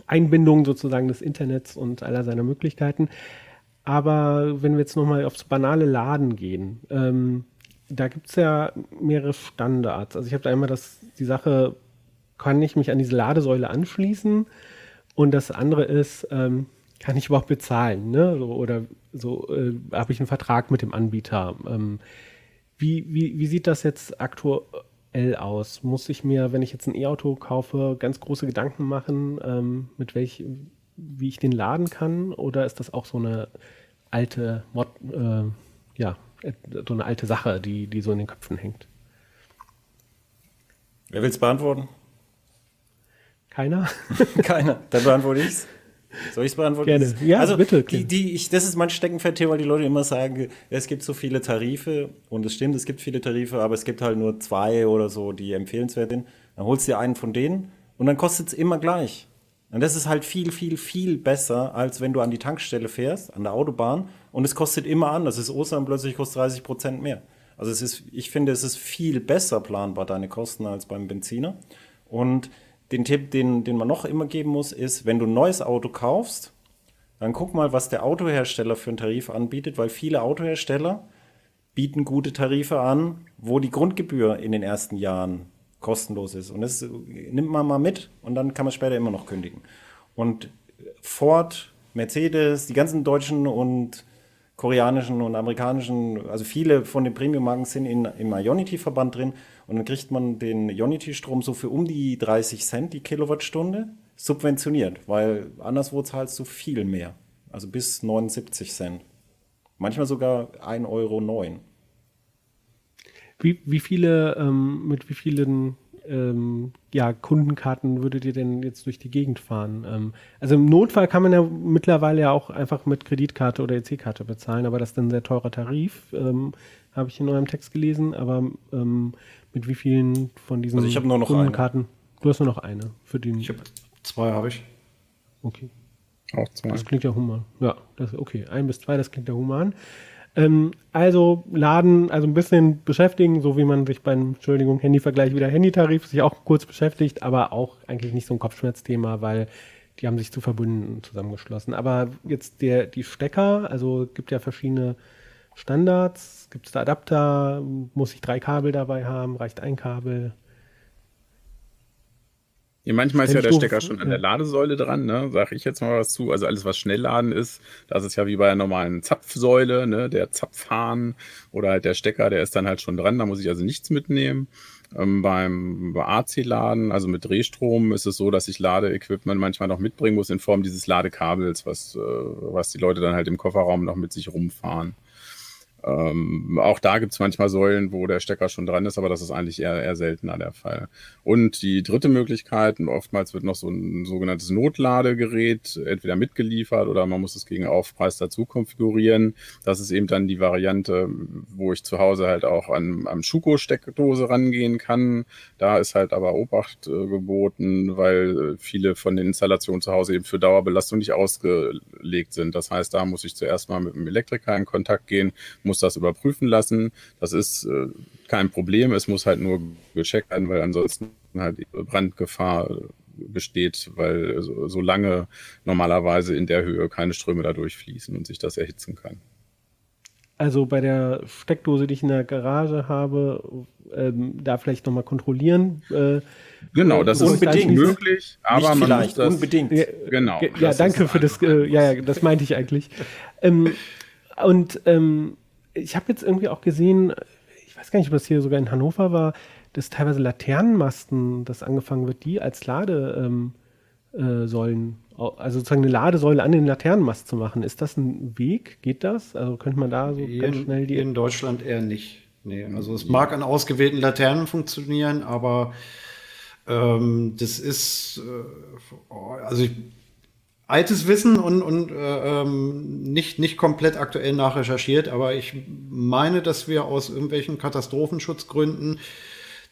Einbindung sozusagen des Internets und aller seiner Möglichkeiten. Aber wenn wir jetzt nochmal aufs banale Laden gehen, ähm, da gibt es ja mehrere Standards. Also ich habe da einmal das, die Sache kann ich mich an diese Ladesäule anschließen? Und das andere ist, ähm, kann ich überhaupt bezahlen? Ne? So, oder so äh, habe ich einen Vertrag mit dem Anbieter? Ähm, wie, wie, wie sieht das jetzt aktuell aus? Muss ich mir, wenn ich jetzt ein E-Auto kaufe, ganz große Gedanken machen, ähm, mit welch, wie ich den laden kann? Oder ist das auch so eine alte Mod, äh, ja, so eine alte Sache, die, die so in den Köpfen hängt? Wer will es beantworten? Keiner? Keiner. Dann beantworte ich's. Soll ich es beantworten? Gerne. Ja, also, bitte. Die, die, ich, das ist mein Steckenpferd, weil die Leute immer sagen, es gibt so viele Tarife. Und es stimmt, es gibt viele Tarife, aber es gibt halt nur zwei oder so, die empfehlenswert sind. Dann holst du dir einen von denen und dann kostet es immer gleich. Und das ist halt viel, viel, viel besser, als wenn du an die Tankstelle fährst, an der Autobahn, und es kostet immer an. Das ist Ostern plötzlich kostet 30 Prozent mehr. Also es ist, ich finde, es ist viel besser planbar, deine Kosten, als beim Benziner. Und den Tipp, den, den man noch immer geben muss, ist, wenn du ein neues Auto kaufst, dann guck mal, was der Autohersteller für einen Tarif anbietet, weil viele Autohersteller bieten gute Tarife an, wo die Grundgebühr in den ersten Jahren kostenlos ist. Und das nimmt man mal mit und dann kann man später immer noch kündigen. Und Ford, Mercedes, die ganzen deutschen und koreanischen und amerikanischen, also viele von den Premium-Marken sind in, im Ionity-Verband drin und dann kriegt man den Ionity-Strom so für um die 30 Cent die Kilowattstunde subventioniert, weil anderswo zahlst du viel mehr, also bis 79 Cent. Manchmal sogar 1,09 Euro. Wie, wie viele, ähm, mit wie vielen ähm, ja, Kundenkarten würdet ihr denn jetzt durch die Gegend fahren? Ähm, also im Notfall kann man ja mittlerweile ja auch einfach mit Kreditkarte oder EC-Karte bezahlen, aber das ist ein sehr teurer Tarif, ähm, habe ich in eurem Text gelesen. Aber ähm, mit wie vielen von diesen also ich nur noch Kundenkarten? Eine. Du hast nur noch eine für den. Ich habe zwei, habe ich. Okay. Auch zwei. Das klingt ja human. Ja, das, okay. Ein bis zwei, das klingt ja human. Ähm, also laden, also ein bisschen beschäftigen, so wie man sich beim, Entschuldigung, Handyvergleich wieder Handytarif sich auch kurz beschäftigt, aber auch eigentlich nicht so ein Kopfschmerzthema, weil die haben sich zu verbunden zusammengeschlossen. Aber jetzt der, die Stecker, also gibt ja verschiedene Standards, gibt es da Adapter, muss ich drei Kabel dabei haben, reicht ein Kabel? Ja, manchmal ist ja der Stecker schon an der Ladesäule dran, ne? sage ich jetzt mal was zu. Also alles, was Schnellladen ist, das ist ja wie bei einer normalen Zapfsäule, ne? der Zapfhahn oder halt der Stecker, der ist dann halt schon dran, da muss ich also nichts mitnehmen. Ähm, beim AC-Laden, also mit Drehstrom, ist es so, dass ich Ladeequipment manchmal noch mitbringen muss in Form dieses Ladekabels, was, äh, was die Leute dann halt im Kofferraum noch mit sich rumfahren. Ähm, auch da gibt es manchmal Säulen, wo der Stecker schon dran ist, aber das ist eigentlich eher, eher seltener der Fall. Und die dritte Möglichkeit, oftmals wird noch so ein sogenanntes Notladegerät entweder mitgeliefert oder man muss es gegen Aufpreis dazu konfigurieren. Das ist eben dann die Variante, wo ich zu Hause halt auch an, am Schuko-Steckdose rangehen kann. Da ist halt aber Obacht äh, geboten, weil viele von den Installationen zu Hause eben für Dauerbelastung nicht ausgelegt sind. Das heißt, da muss ich zuerst mal mit dem Elektriker in Kontakt gehen, muss das überprüfen lassen. Das ist äh, kein Problem. Es muss halt nur gecheckt werden, weil ansonsten halt Brandgefahr besteht, weil so, so lange normalerweise in der Höhe keine Ströme da durchfließen und sich das erhitzen kann. Also bei der Steckdose, die ich in der Garage habe, ähm, da vielleicht nochmal kontrollieren. Äh, genau, das ist unbedingt möglich, aber man vielleicht, muss das, unbedingt. Ja, genau. Ja, danke für das. Äh, ja, ja, das meinte ich eigentlich. ähm, und ähm, ich habe jetzt irgendwie auch gesehen, ich weiß gar nicht, ob das hier sogar in Hannover war, dass teilweise Laternenmasten, das angefangen wird, die als Ladesäulen, ähm, äh, also sozusagen eine Ladesäule an den Laternenmast zu machen. Ist das ein Weg? Geht das? Also könnte man da so in, ganz schnell die. In Deutschland eher nicht. Nee, also es mag an ausgewählten Laternen funktionieren, aber ähm, das ist, äh, also ich altes Wissen und, und äh, ähm, nicht, nicht komplett aktuell nachrecherchiert, aber ich meine, dass wir aus irgendwelchen Katastrophenschutzgründen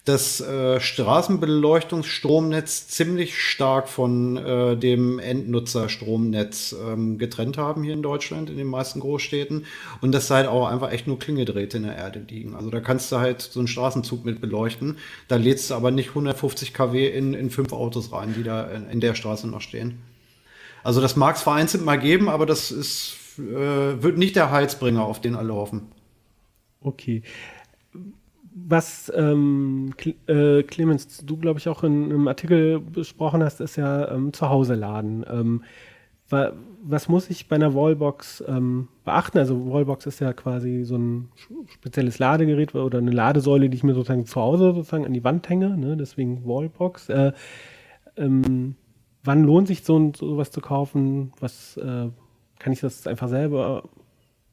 das äh, Straßenbeleuchtungsstromnetz ziemlich stark von äh, dem Endnutzerstromnetz ähm, getrennt haben hier in Deutschland, in den meisten Großstädten. Und dass da halt auch einfach echt nur Klingedrähte in der Erde liegen. Also da kannst du halt so einen Straßenzug mit beleuchten. Da lädst du aber nicht 150 kW in, in fünf Autos rein, die da in, in der Straße noch stehen. Also das mag es vereinzelt mal geben, aber das ist, äh, wird nicht der Heizbringer, auf den alle hoffen. Okay. Was ähm, äh, Clemens, du glaube ich auch in einem Artikel besprochen hast, ist ja ähm, Zuhause laden. Ähm, wa was muss ich bei einer Wallbox ähm, beachten? Also Wallbox ist ja quasi so ein spezielles Ladegerät oder eine Ladesäule, die ich mir sozusagen zu Hause sozusagen an die Wand hänge, ne? deswegen Wallbox. Äh, ähm, wann lohnt sich so sowas zu kaufen? Was äh, kann ich das einfach selber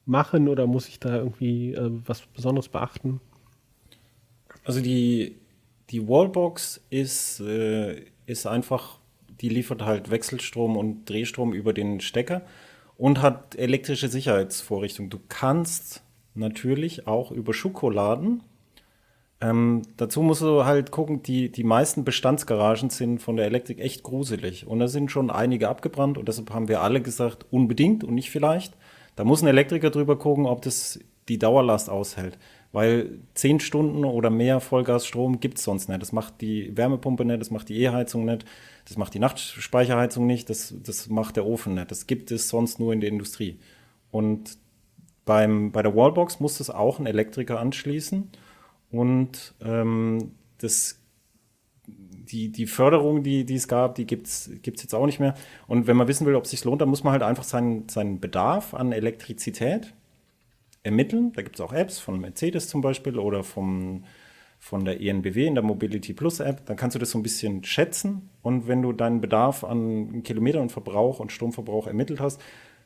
machen oder muss ich da irgendwie äh, was Besonderes beachten? Also die, die Wallbox ist, äh, ist einfach die liefert halt Wechselstrom und Drehstrom über den Stecker und hat elektrische Sicherheitsvorrichtungen. Du kannst natürlich auch über Schuko laden. Ähm, dazu musst du halt gucken, die, die meisten Bestandsgaragen sind von der Elektrik echt gruselig. Und da sind schon einige abgebrannt und deshalb haben wir alle gesagt, unbedingt und nicht vielleicht. Da muss ein Elektriker drüber gucken, ob das die Dauerlast aushält. Weil zehn Stunden oder mehr Vollgasstrom gibt es sonst nicht. Das macht die Wärmepumpe nicht, das macht die E-Heizung nicht, das macht die Nachtspeicherheizung nicht, das, das macht der Ofen nicht. Das gibt es sonst nur in der Industrie. Und beim, bei der Wallbox muss das auch ein Elektriker anschließen. Und ähm, das, die, die Förderung, die, die es gab, die gibt es jetzt auch nicht mehr. Und wenn man wissen will, ob es sich lohnt, dann muss man halt einfach seinen, seinen Bedarf an Elektrizität ermitteln. Da gibt es auch Apps von Mercedes zum Beispiel oder vom, von der ENBW in der Mobility Plus App. Dann kannst du das so ein bisschen schätzen. Und wenn du deinen Bedarf an Kilometern und Verbrauch und Stromverbrauch ermittelt hast,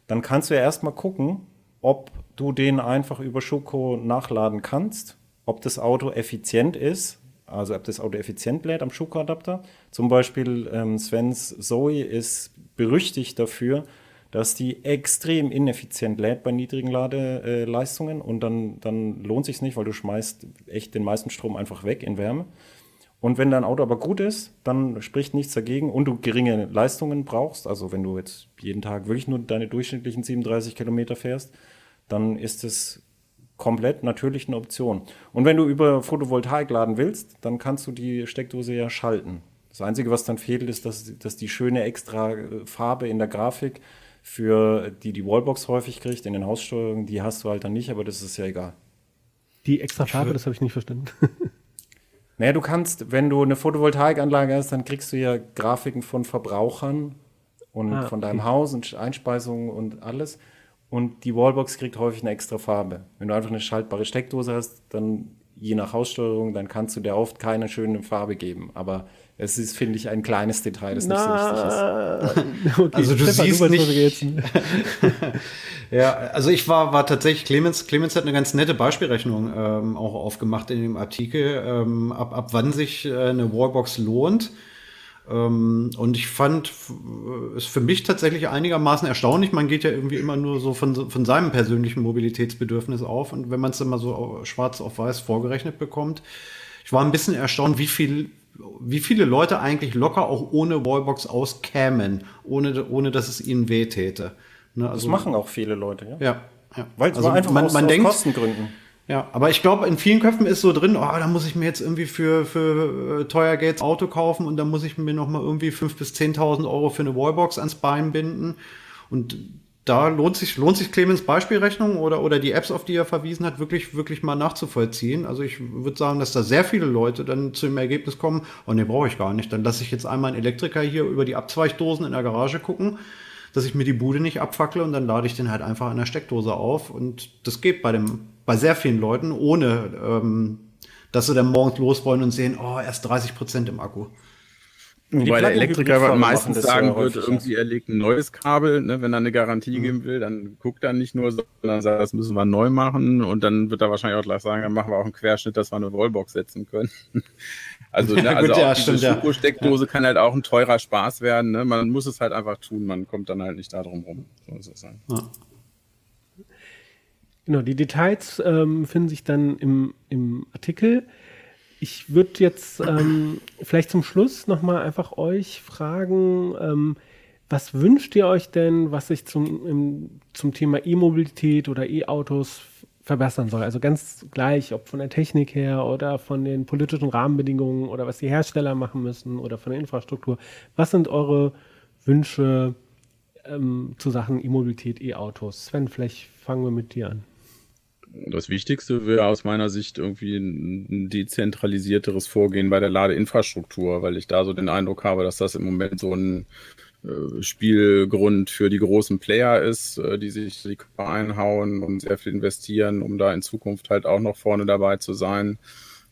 dann kannst du ja erstmal gucken, ob du den einfach über Schuko nachladen kannst, ob das Auto effizient ist, also ob das Auto effizient lädt am Schuko-Adapter. Zum Beispiel ähm, Svens Zoe ist berüchtigt dafür, dass die extrem ineffizient lädt bei niedrigen Ladeleistungen und dann, dann lohnt sich nicht, weil du schmeißt echt den meisten Strom einfach weg in Wärme. Und wenn dein Auto aber gut ist, dann spricht nichts dagegen und du geringe Leistungen brauchst, also wenn du jetzt jeden Tag wirklich nur deine durchschnittlichen 37 Kilometer fährst, dann ist es komplett natürlich eine Option. Und wenn du über Photovoltaik laden willst, dann kannst du die Steckdose ja schalten. Das Einzige, was dann fehlt, ist, dass, dass die schöne extra äh, Farbe in der Grafik für die die Wallbox häufig kriegt in den Haussteuerungen, die hast du halt dann nicht, aber das ist ja egal. Die extra Farbe, das habe ich nicht verstanden. naja, du kannst, wenn du eine Photovoltaikanlage hast, dann kriegst du ja Grafiken von Verbrauchern und ah, von deinem okay. Haus und Einspeisungen und alles. Und die Wallbox kriegt häufig eine extra Farbe. Wenn du einfach eine schaltbare Steckdose hast, dann je nach Haussteuerung, dann kannst du der oft keine schöne Farbe geben. Aber es ist, finde ich, ein kleines Detail, das Na, nicht so wichtig ist. Okay. Also du Stefan, siehst du nicht. ja, also ich war, war tatsächlich, Clemens, Clemens hat eine ganz nette Beispielrechnung ähm, auch aufgemacht in dem Artikel, ähm, ab, ab wann sich äh, eine Wallbox lohnt. Ähm, und ich fand es für mich tatsächlich einigermaßen erstaunlich. Man geht ja irgendwie immer nur so von, von seinem persönlichen Mobilitätsbedürfnis auf. Und wenn man es immer so schwarz auf weiß vorgerechnet bekommt, ich war ein bisschen erstaunt, wie viel wie viele Leute eigentlich locker auch ohne Wallbox auskämen, ohne, ohne dass es ihnen wehtäte. Ne, also, das machen auch viele Leute, ja. Ja, ja. Weil also einfach man, aus, man aus denkt, Kostengründen. Ja, aber ich glaube, in vielen Köpfen ist so drin, oh, da muss ich mir jetzt irgendwie für, für äh, teuer Geld Auto kaufen und dann muss ich mir noch mal irgendwie 5.000 bis 10.000 Euro für eine Wallbox ans Bein binden. Und da lohnt sich, lohnt sich Clemens Beispielrechnung oder, oder die Apps, auf die er verwiesen hat, wirklich, wirklich mal nachzuvollziehen. Also ich würde sagen, dass da sehr viele Leute dann zu dem Ergebnis kommen, oh ne, brauche ich gar nicht. Dann lasse ich jetzt einmal einen Elektriker hier über die Abzweichdosen in der Garage gucken, dass ich mir die Bude nicht abfackle und dann lade ich den halt einfach in der Steckdose auf. Und das geht bei dem, bei sehr vielen Leuten, ohne ähm, dass sie dann morgens los wollen und sehen, oh, erst 30 Prozent im Akku. Wobei der Elektriker meistens sagen würde, irgendwie er legt ein neues Kabel, ne, wenn er eine Garantie mhm. geben will, dann guckt er nicht nur, sondern sagt, das müssen wir neu machen und dann wird er wahrscheinlich auch gleich sagen, dann machen wir auch einen Querschnitt, dass wir eine Wallbox setzen können. also, ne, also gut, ja, auch diese stimmt, steckdose ja. kann halt auch ein teurer Spaß werden. Ne? Man muss es halt einfach tun, man kommt dann halt nicht da drum rum. So ist es halt. Genau, die Details ähm, finden sich dann im, im Artikel. Ich würde jetzt ähm, vielleicht zum Schluss nochmal einfach euch fragen, ähm, was wünscht ihr euch denn, was sich zum, im, zum Thema E-Mobilität oder E-Autos verbessern soll? Also ganz gleich, ob von der Technik her oder von den politischen Rahmenbedingungen oder was die Hersteller machen müssen oder von der Infrastruktur. Was sind eure Wünsche ähm, zu Sachen E-Mobilität, E-Autos? Sven, vielleicht fangen wir mit dir an. Das Wichtigste wäre aus meiner Sicht irgendwie ein dezentralisierteres Vorgehen bei der Ladeinfrastruktur, weil ich da so den Eindruck habe, dass das im Moment so ein äh, Spielgrund für die großen Player ist, äh, die sich die Körper einhauen und sehr viel investieren, um da in Zukunft halt auch noch vorne dabei zu sein.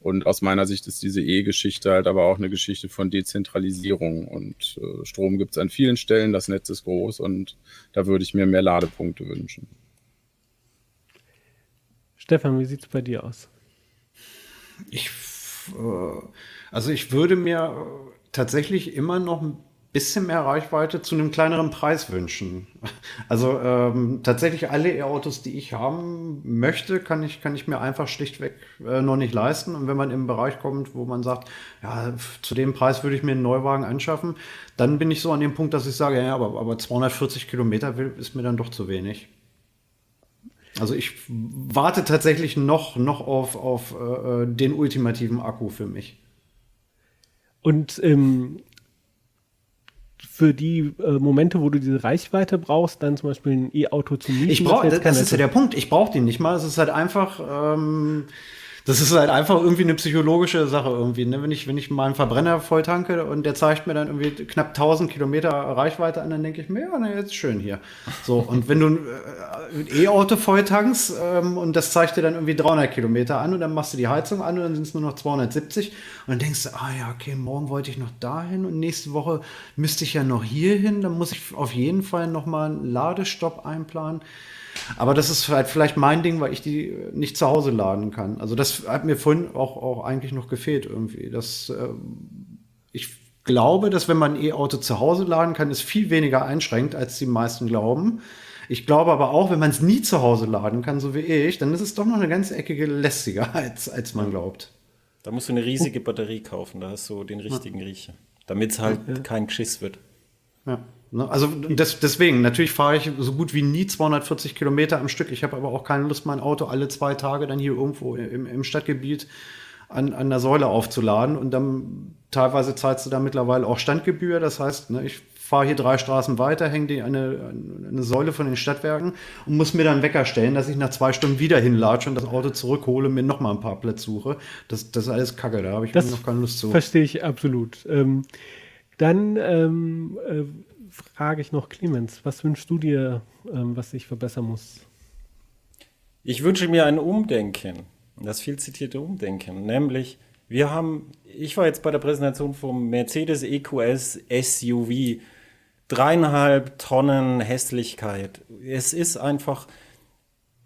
Und aus meiner Sicht ist diese E-Geschichte halt aber auch eine Geschichte von Dezentralisierung. Und äh, Strom gibt es an vielen Stellen, das Netz ist groß und da würde ich mir mehr Ladepunkte wünschen. Stefan, wie sieht es bei dir aus? Ich, äh, also ich würde mir tatsächlich immer noch bisschen mehr Reichweite zu einem kleineren Preis wünschen. Also ähm, tatsächlich alle E-Autos, die ich haben möchte, kann ich, kann ich mir einfach schlichtweg äh, noch nicht leisten. Und wenn man im Bereich kommt, wo man sagt, ja, zu dem Preis würde ich mir einen Neuwagen anschaffen, dann bin ich so an dem Punkt, dass ich sage, ja, aber, aber 240 Kilometer ist mir dann doch zu wenig. Also ich warte tatsächlich noch, noch auf, auf äh, den ultimativen Akku für mich. Und ähm, für die äh, Momente, wo du diese Reichweite brauchst, dann zum Beispiel ein E-Auto zu mieten? Ich brauche, das, das ist ja der Punkt. Ich brauche den nicht mal. Es ist halt einfach. Ähm, das ist halt einfach irgendwie eine psychologische Sache irgendwie. Ne? Wenn ich, wenn ich mal einen Verbrenner volltanke und der zeigt mir dann irgendwie knapp 1000 Kilometer Reichweite an, dann denke ich mir, ja, na, jetzt schön hier. So, und wenn du ein äh, E-Auto volltankst ähm, und das zeigt dir dann irgendwie 300 Kilometer an und dann machst du die Heizung an und dann sind es nur noch 270 und dann denkst du, ah ja, okay, morgen wollte ich noch dahin und nächste Woche müsste ich ja noch hier hin, dann muss ich auf jeden Fall noch mal einen Ladestopp einplanen. Aber das ist halt vielleicht mein Ding, weil ich die nicht zu Hause laden kann. Also das hat mir vorhin auch, auch eigentlich noch gefehlt irgendwie. Das, äh, ich glaube, dass wenn man ein E-Auto zu Hause laden kann, es viel weniger einschränkt, als die meisten glauben. Ich glaube aber auch, wenn man es nie zu Hause laden kann, so wie ich, dann ist es doch noch eine ganz eckige lästiger, als, als man glaubt. Da musst du eine riesige Batterie kaufen, da hast du den richtigen ja. Riecher. Damit es halt ja. kein Geschiss wird. Ja. Ne? Also das, deswegen, natürlich fahre ich so gut wie nie 240 Kilometer am Stück. Ich habe aber auch keine Lust, mein Auto alle zwei Tage dann hier irgendwo im, im Stadtgebiet an, an der Säule aufzuladen. Und dann teilweise zahlst du da mittlerweile auch Standgebühr. Das heißt, ne, ich fahre hier drei Straßen weiter, hänge die eine, eine Säule von den Stadtwerken und muss mir dann Wecker stellen, dass ich nach zwei Stunden wieder hinlatsche und das Auto zurückhole mir nochmal ein paar Plätze suche. Das, das ist alles Kacke, da habe ich das noch keine Lust zu. Verstehe ich absolut. Ähm, dann ähm, äh, frage ich noch Clemens, was wünschst du dir, ähm, was sich verbessern muss? Ich wünsche mir ein Umdenken, das viel zitierte Umdenken, nämlich wir haben, ich war jetzt bei der Präsentation vom Mercedes EQS SUV, dreieinhalb Tonnen Hässlichkeit. Es ist einfach,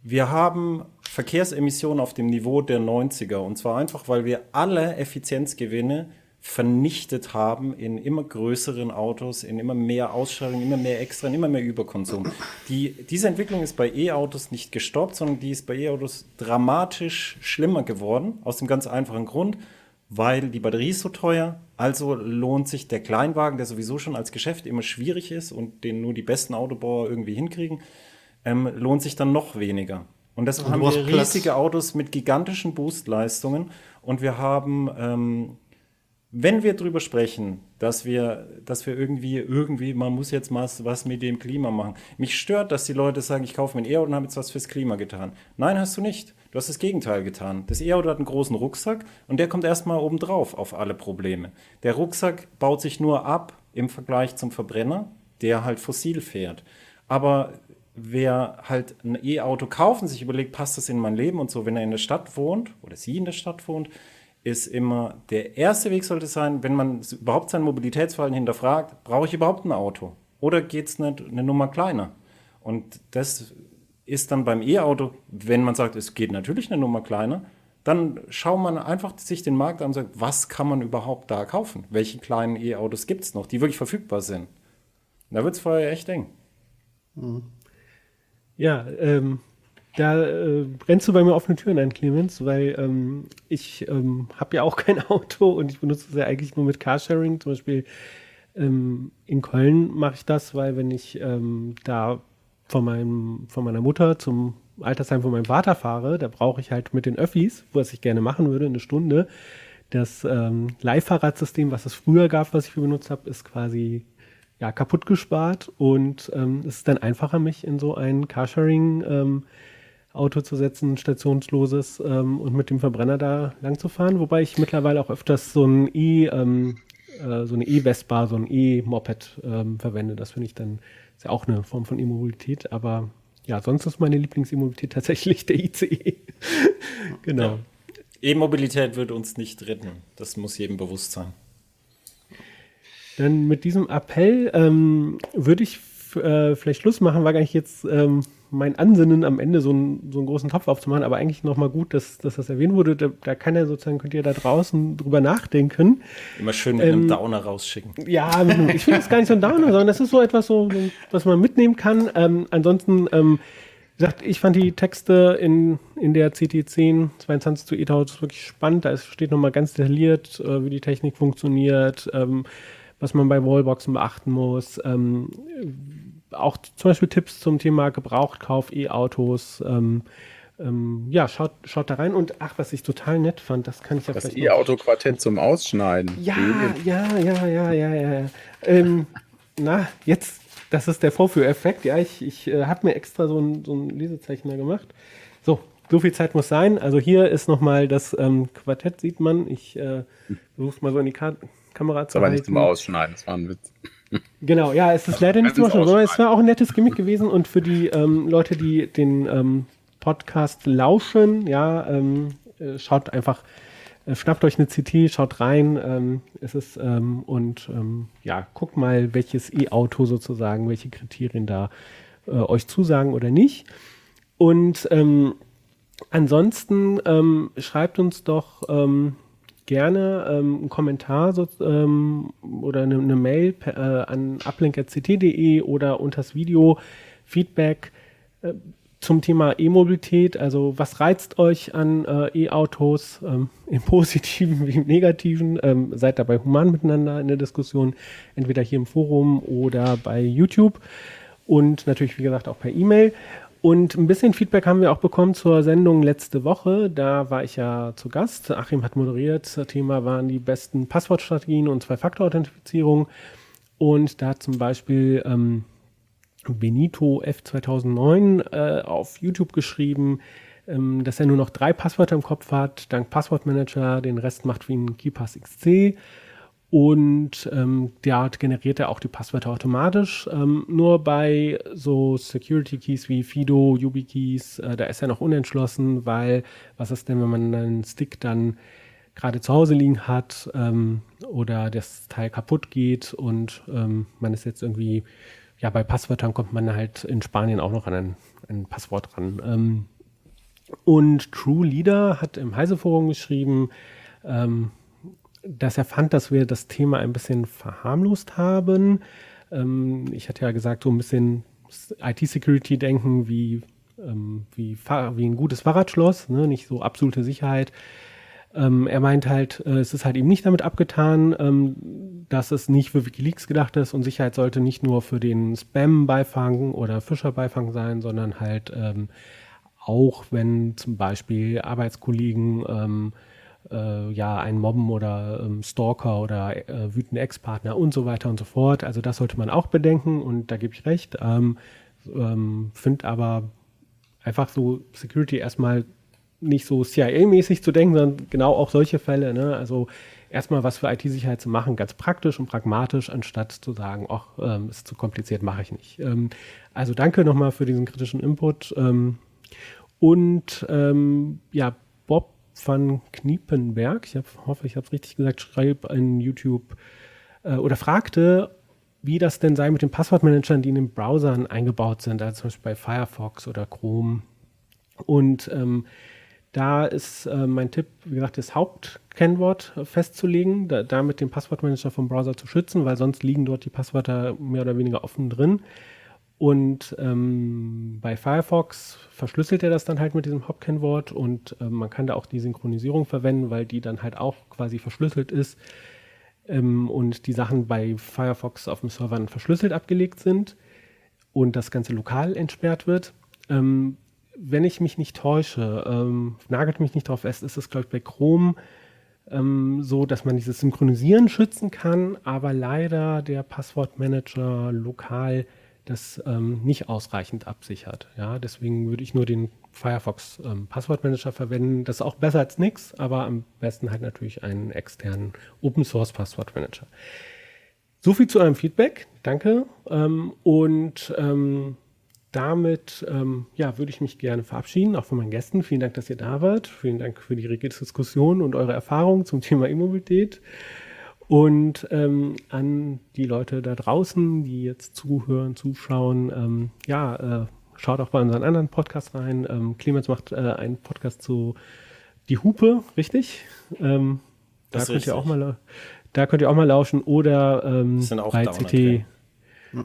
wir haben Verkehrsemissionen auf dem Niveau der 90er und zwar einfach, weil wir alle Effizienzgewinne vernichtet haben in immer größeren Autos, in immer mehr Ausschreibungen, immer mehr Extra, in immer mehr Überkonsum. Die, diese Entwicklung ist bei E-Autos nicht gestoppt, sondern die ist bei E-Autos dramatisch schlimmer geworden, aus dem ganz einfachen Grund, weil die Batterie ist so teuer, also lohnt sich der Kleinwagen, der sowieso schon als Geschäft immer schwierig ist und den nur die besten Autobauer irgendwie hinkriegen, ähm, lohnt sich dann noch weniger. Und deshalb und haben wir riesige Autos mit gigantischen Boostleistungen und wir haben ähm, wenn wir darüber sprechen, dass wir, dass wir irgendwie, irgendwie, man muss jetzt mal was mit dem Klima machen. Mich stört, dass die Leute sagen, ich kaufe mir ein E-Auto und habe jetzt was fürs Klima getan. Nein, hast du nicht. Du hast das Gegenteil getan. Das E-Auto hat einen großen Rucksack und der kommt erstmal obendrauf auf alle Probleme. Der Rucksack baut sich nur ab im Vergleich zum Verbrenner, der halt fossil fährt. Aber wer halt ein E-Auto kauft und sich überlegt, passt das in mein Leben und so, wenn er in der Stadt wohnt oder sie in der Stadt wohnt, ist immer, der erste Weg sollte sein, wenn man überhaupt sein Mobilitätsverhalten hinterfragt, brauche ich überhaupt ein Auto? Oder geht es nicht eine Nummer kleiner? Und das ist dann beim E-Auto, wenn man sagt, es geht natürlich eine Nummer kleiner, dann schaut man einfach sich den Markt an und sagt, was kann man überhaupt da kaufen? Welche kleinen E-Autos gibt es noch, die wirklich verfügbar sind? Da wird es vorher echt eng. Mhm. Ja, ähm, da äh, brennst du bei mir offene Türen ein, Clemens, weil ähm, ich ähm, habe ja auch kein Auto und ich benutze es ja eigentlich nur mit Carsharing. Zum Beispiel ähm, in Köln mache ich das, weil wenn ich ähm, da von, meinem, von meiner Mutter zum Altersheim von meinem Vater fahre, da brauche ich halt mit den Öffis, was ich gerne machen würde, eine Stunde. Das ähm, Leihfahrradsystem, was es früher gab, was ich benutzt habe, ist quasi ja, kaputt gespart und ähm, es ist dann einfacher, mich in so ein Carsharing ähm, Auto zu setzen, stationsloses ähm, und mit dem Verbrenner da lang zu fahren. Wobei ich mittlerweile auch öfters so ein E, ähm, äh, so eine E-Vespa, so ein E-Moped ähm, verwende. Das finde ich dann ist ja auch eine Form von E-Mobilität. Aber ja, sonst ist meine Lieblings-E-Mobilität tatsächlich der ICE. genau. Ja. E-Mobilität würde uns nicht retten. Das muss jedem bewusst sein. Dann mit diesem Appell ähm, würde ich äh, vielleicht Schluss machen, weil eigentlich jetzt ähm, mein Ansinnen am Ende so einen, so einen großen Topf aufzumachen, aber eigentlich nochmal gut, dass, dass das erwähnt wurde. Da, da kann er sozusagen, könnt ihr da draußen drüber nachdenken. Immer schön mit ähm, einem Downer rausschicken. Ja, ich finde das gar nicht so ein Downer, sondern das ist so etwas, so, was man mitnehmen kann. Ähm, ansonsten, ähm, wie gesagt, ich fand die Texte in, in der CT10 22 zu ETAUS wirklich spannend. Da steht nochmal ganz detailliert, äh, wie die Technik funktioniert, ähm, was man bei Wallboxen beachten muss. Auch zum Beispiel Tipps zum Thema Gebrauchtkauf, E-Autos. Ähm, ähm, ja, schaut, schaut da rein. Und ach, was ich total nett fand, das kann ich ja das vielleicht. Das E-Auto-Quartett zum Ausschneiden. Ja, ja, ja, ja, ja, ja. Ähm, na, jetzt, das ist der Vorführeffekt. Ja, ich, ich äh, habe mir extra so ein, so ein Lesezeichner gemacht. So, so viel Zeit muss sein. Also hier ist nochmal das ähm, Quartett, sieht man. Ich äh, versuche es mal so in die Ka Kamera zu halten. Aber nicht zum Ausschneiden, das war ein Witz. Genau, ja, es ist leider nicht zum Ausschneiden, sondern es war auch ein nettes Gimmick gewesen und für die ähm, Leute, die den ähm, Podcast lauschen, ja, ähm, äh, schaut einfach, äh, schnappt euch eine CT, schaut rein, ähm, ist es ähm, und ähm, ja, guckt mal, welches E-Auto sozusagen, welche Kriterien da äh, euch zusagen oder nicht. Und ansonsten schreibt uns doch gerne ähm, einen Kommentar so, ähm, oder eine, eine Mail per, äh, an uplink.ct.de oder unter das Video Feedback äh, zum Thema E-Mobilität. Also was reizt euch an äh, E-Autos ähm, im positiven wie im negativen? Ähm, seid dabei human miteinander in der Diskussion, entweder hier im Forum oder bei YouTube und natürlich, wie gesagt, auch per E-Mail. Und ein bisschen Feedback haben wir auch bekommen zur Sendung letzte Woche. Da war ich ja zu Gast. Achim hat moderiert. Das Thema waren die besten Passwortstrategien und Zwei-Faktor-Authentifizierung. Und da hat zum Beispiel ähm, Benito F 2009 äh, auf YouTube geschrieben, ähm, dass er nur noch drei Passwörter im Kopf hat, dank Passwortmanager. Den Rest macht wie ein KeyPass XC. Und ähm, der generiert er auch die Passwörter automatisch. Ähm, nur bei so Security Keys wie Fido, YubiKeys, äh, da ist er noch unentschlossen, weil was ist denn, wenn man einen Stick dann gerade zu Hause liegen hat ähm, oder das Teil kaputt geht und ähm, man ist jetzt irgendwie, ja, bei Passwörtern kommt man halt in Spanien auch noch an ein, ein Passwort ran. Ähm, und True Leader hat im Heise-Forum geschrieben, ähm, dass er fand, dass wir das Thema ein bisschen verharmlost haben. Ähm, ich hatte ja gesagt, so ein bisschen IT-Security-Denken wie, ähm, wie, wie ein gutes Fahrradschloss, ne? nicht so absolute Sicherheit. Ähm, er meint halt, äh, es ist halt eben nicht damit abgetan, dass es nicht für Wikileaks gedacht ist und Sicherheit sollte nicht nur für den Spam-Beifang oder Fischer-Beifang sein, sondern halt auch, wenn zum Beispiel Arbeitskollegen äh, ja einen Mobben oder ähm, Stalker oder äh, wütende Ex-Partner und so weiter und so fort. Also das sollte man auch bedenken und da gebe ich recht. Ähm, ähm, Finde aber einfach so Security erstmal nicht so CIA-mäßig zu denken, sondern genau auch solche Fälle. Ne? Also erstmal was für IT-Sicherheit zu machen, ganz praktisch und pragmatisch, anstatt zu sagen, ach, ähm, ist zu kompliziert, mache ich nicht. Ähm, also danke nochmal für diesen kritischen Input. Ähm, und ähm, ja, Bob van Kniepenberg, ich hab, hoffe, ich habe es richtig gesagt, schreibt in YouTube äh, oder fragte, wie das denn sei mit den Passwortmanagern, die in den Browsern eingebaut sind, also zum Beispiel bei Firefox oder Chrome. Und ähm, da ist äh, mein Tipp, wie gesagt, das Hauptkennwort festzulegen, da, damit den Passwortmanager vom Browser zu schützen, weil sonst liegen dort die Passwörter mehr oder weniger offen drin. Und ähm, bei Firefox verschlüsselt er das dann halt mit diesem Hop-Kennwort und ähm, man kann da auch die Synchronisierung verwenden, weil die dann halt auch quasi verschlüsselt ist ähm, und die Sachen bei Firefox auf dem Server verschlüsselt abgelegt sind und das Ganze lokal entsperrt wird. Ähm, wenn ich mich nicht täusche, ähm, nagelt mich nicht drauf fest, ist es, glaube ich, bei Chrome ähm, so, dass man dieses Synchronisieren schützen kann, aber leider der Passwortmanager lokal das ähm, nicht ausreichend absichert. Ja, deswegen würde ich nur den Firefox ähm, Passwortmanager verwenden. Das ist auch besser als nichts, aber am besten halt natürlich einen externen Open Source Passwortmanager. So viel zu eurem Feedback. Danke. Ähm, und ähm, damit ähm, ja, würde ich mich gerne verabschieden, auch von meinen Gästen. Vielen Dank, dass ihr da wart. Vielen Dank für die rege Diskussion und eure Erfahrungen zum Thema E-Mobilität. Und ähm, an die Leute da draußen, die jetzt zuhören, zuschauen, ähm, ja, äh, schaut auch bei unseren anderen Podcasts rein. Ähm, Clemens macht äh, einen Podcast zu Die Hupe, richtig? Ähm, da könnt ihr auch mal da könnt ihr auch mal lauschen oder ähm, bei CT.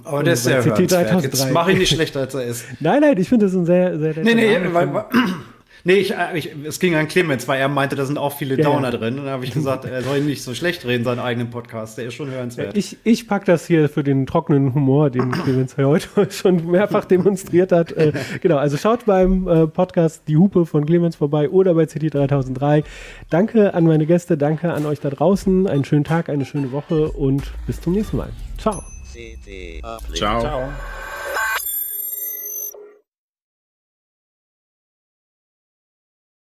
Aber der ist sehr hörenswert. Jetzt mach ihn nicht schlechter, als er ist. nein, nein, ich finde das ein sehr, sehr Nee, nee, weil, weil, Nee, ich, äh, ich, es ging an Clemens, weil er meinte, da sind auch viele ja, Downer ja. drin. Und dann habe ich gesagt, er soll nicht so schlecht reden, seinen eigenen Podcast. Der ist schon hörenswert. Ich, ich packe das hier für den trockenen Humor, den Clemens heute schon mehrfach demonstriert hat. Äh, genau, also schaut beim äh, Podcast Die Hupe von Clemens vorbei oder bei CT 3003. Danke an meine Gäste, danke an euch da draußen. Einen schönen Tag, eine schöne Woche und bis zum nächsten Mal. Ciao. Ciao. Ciao.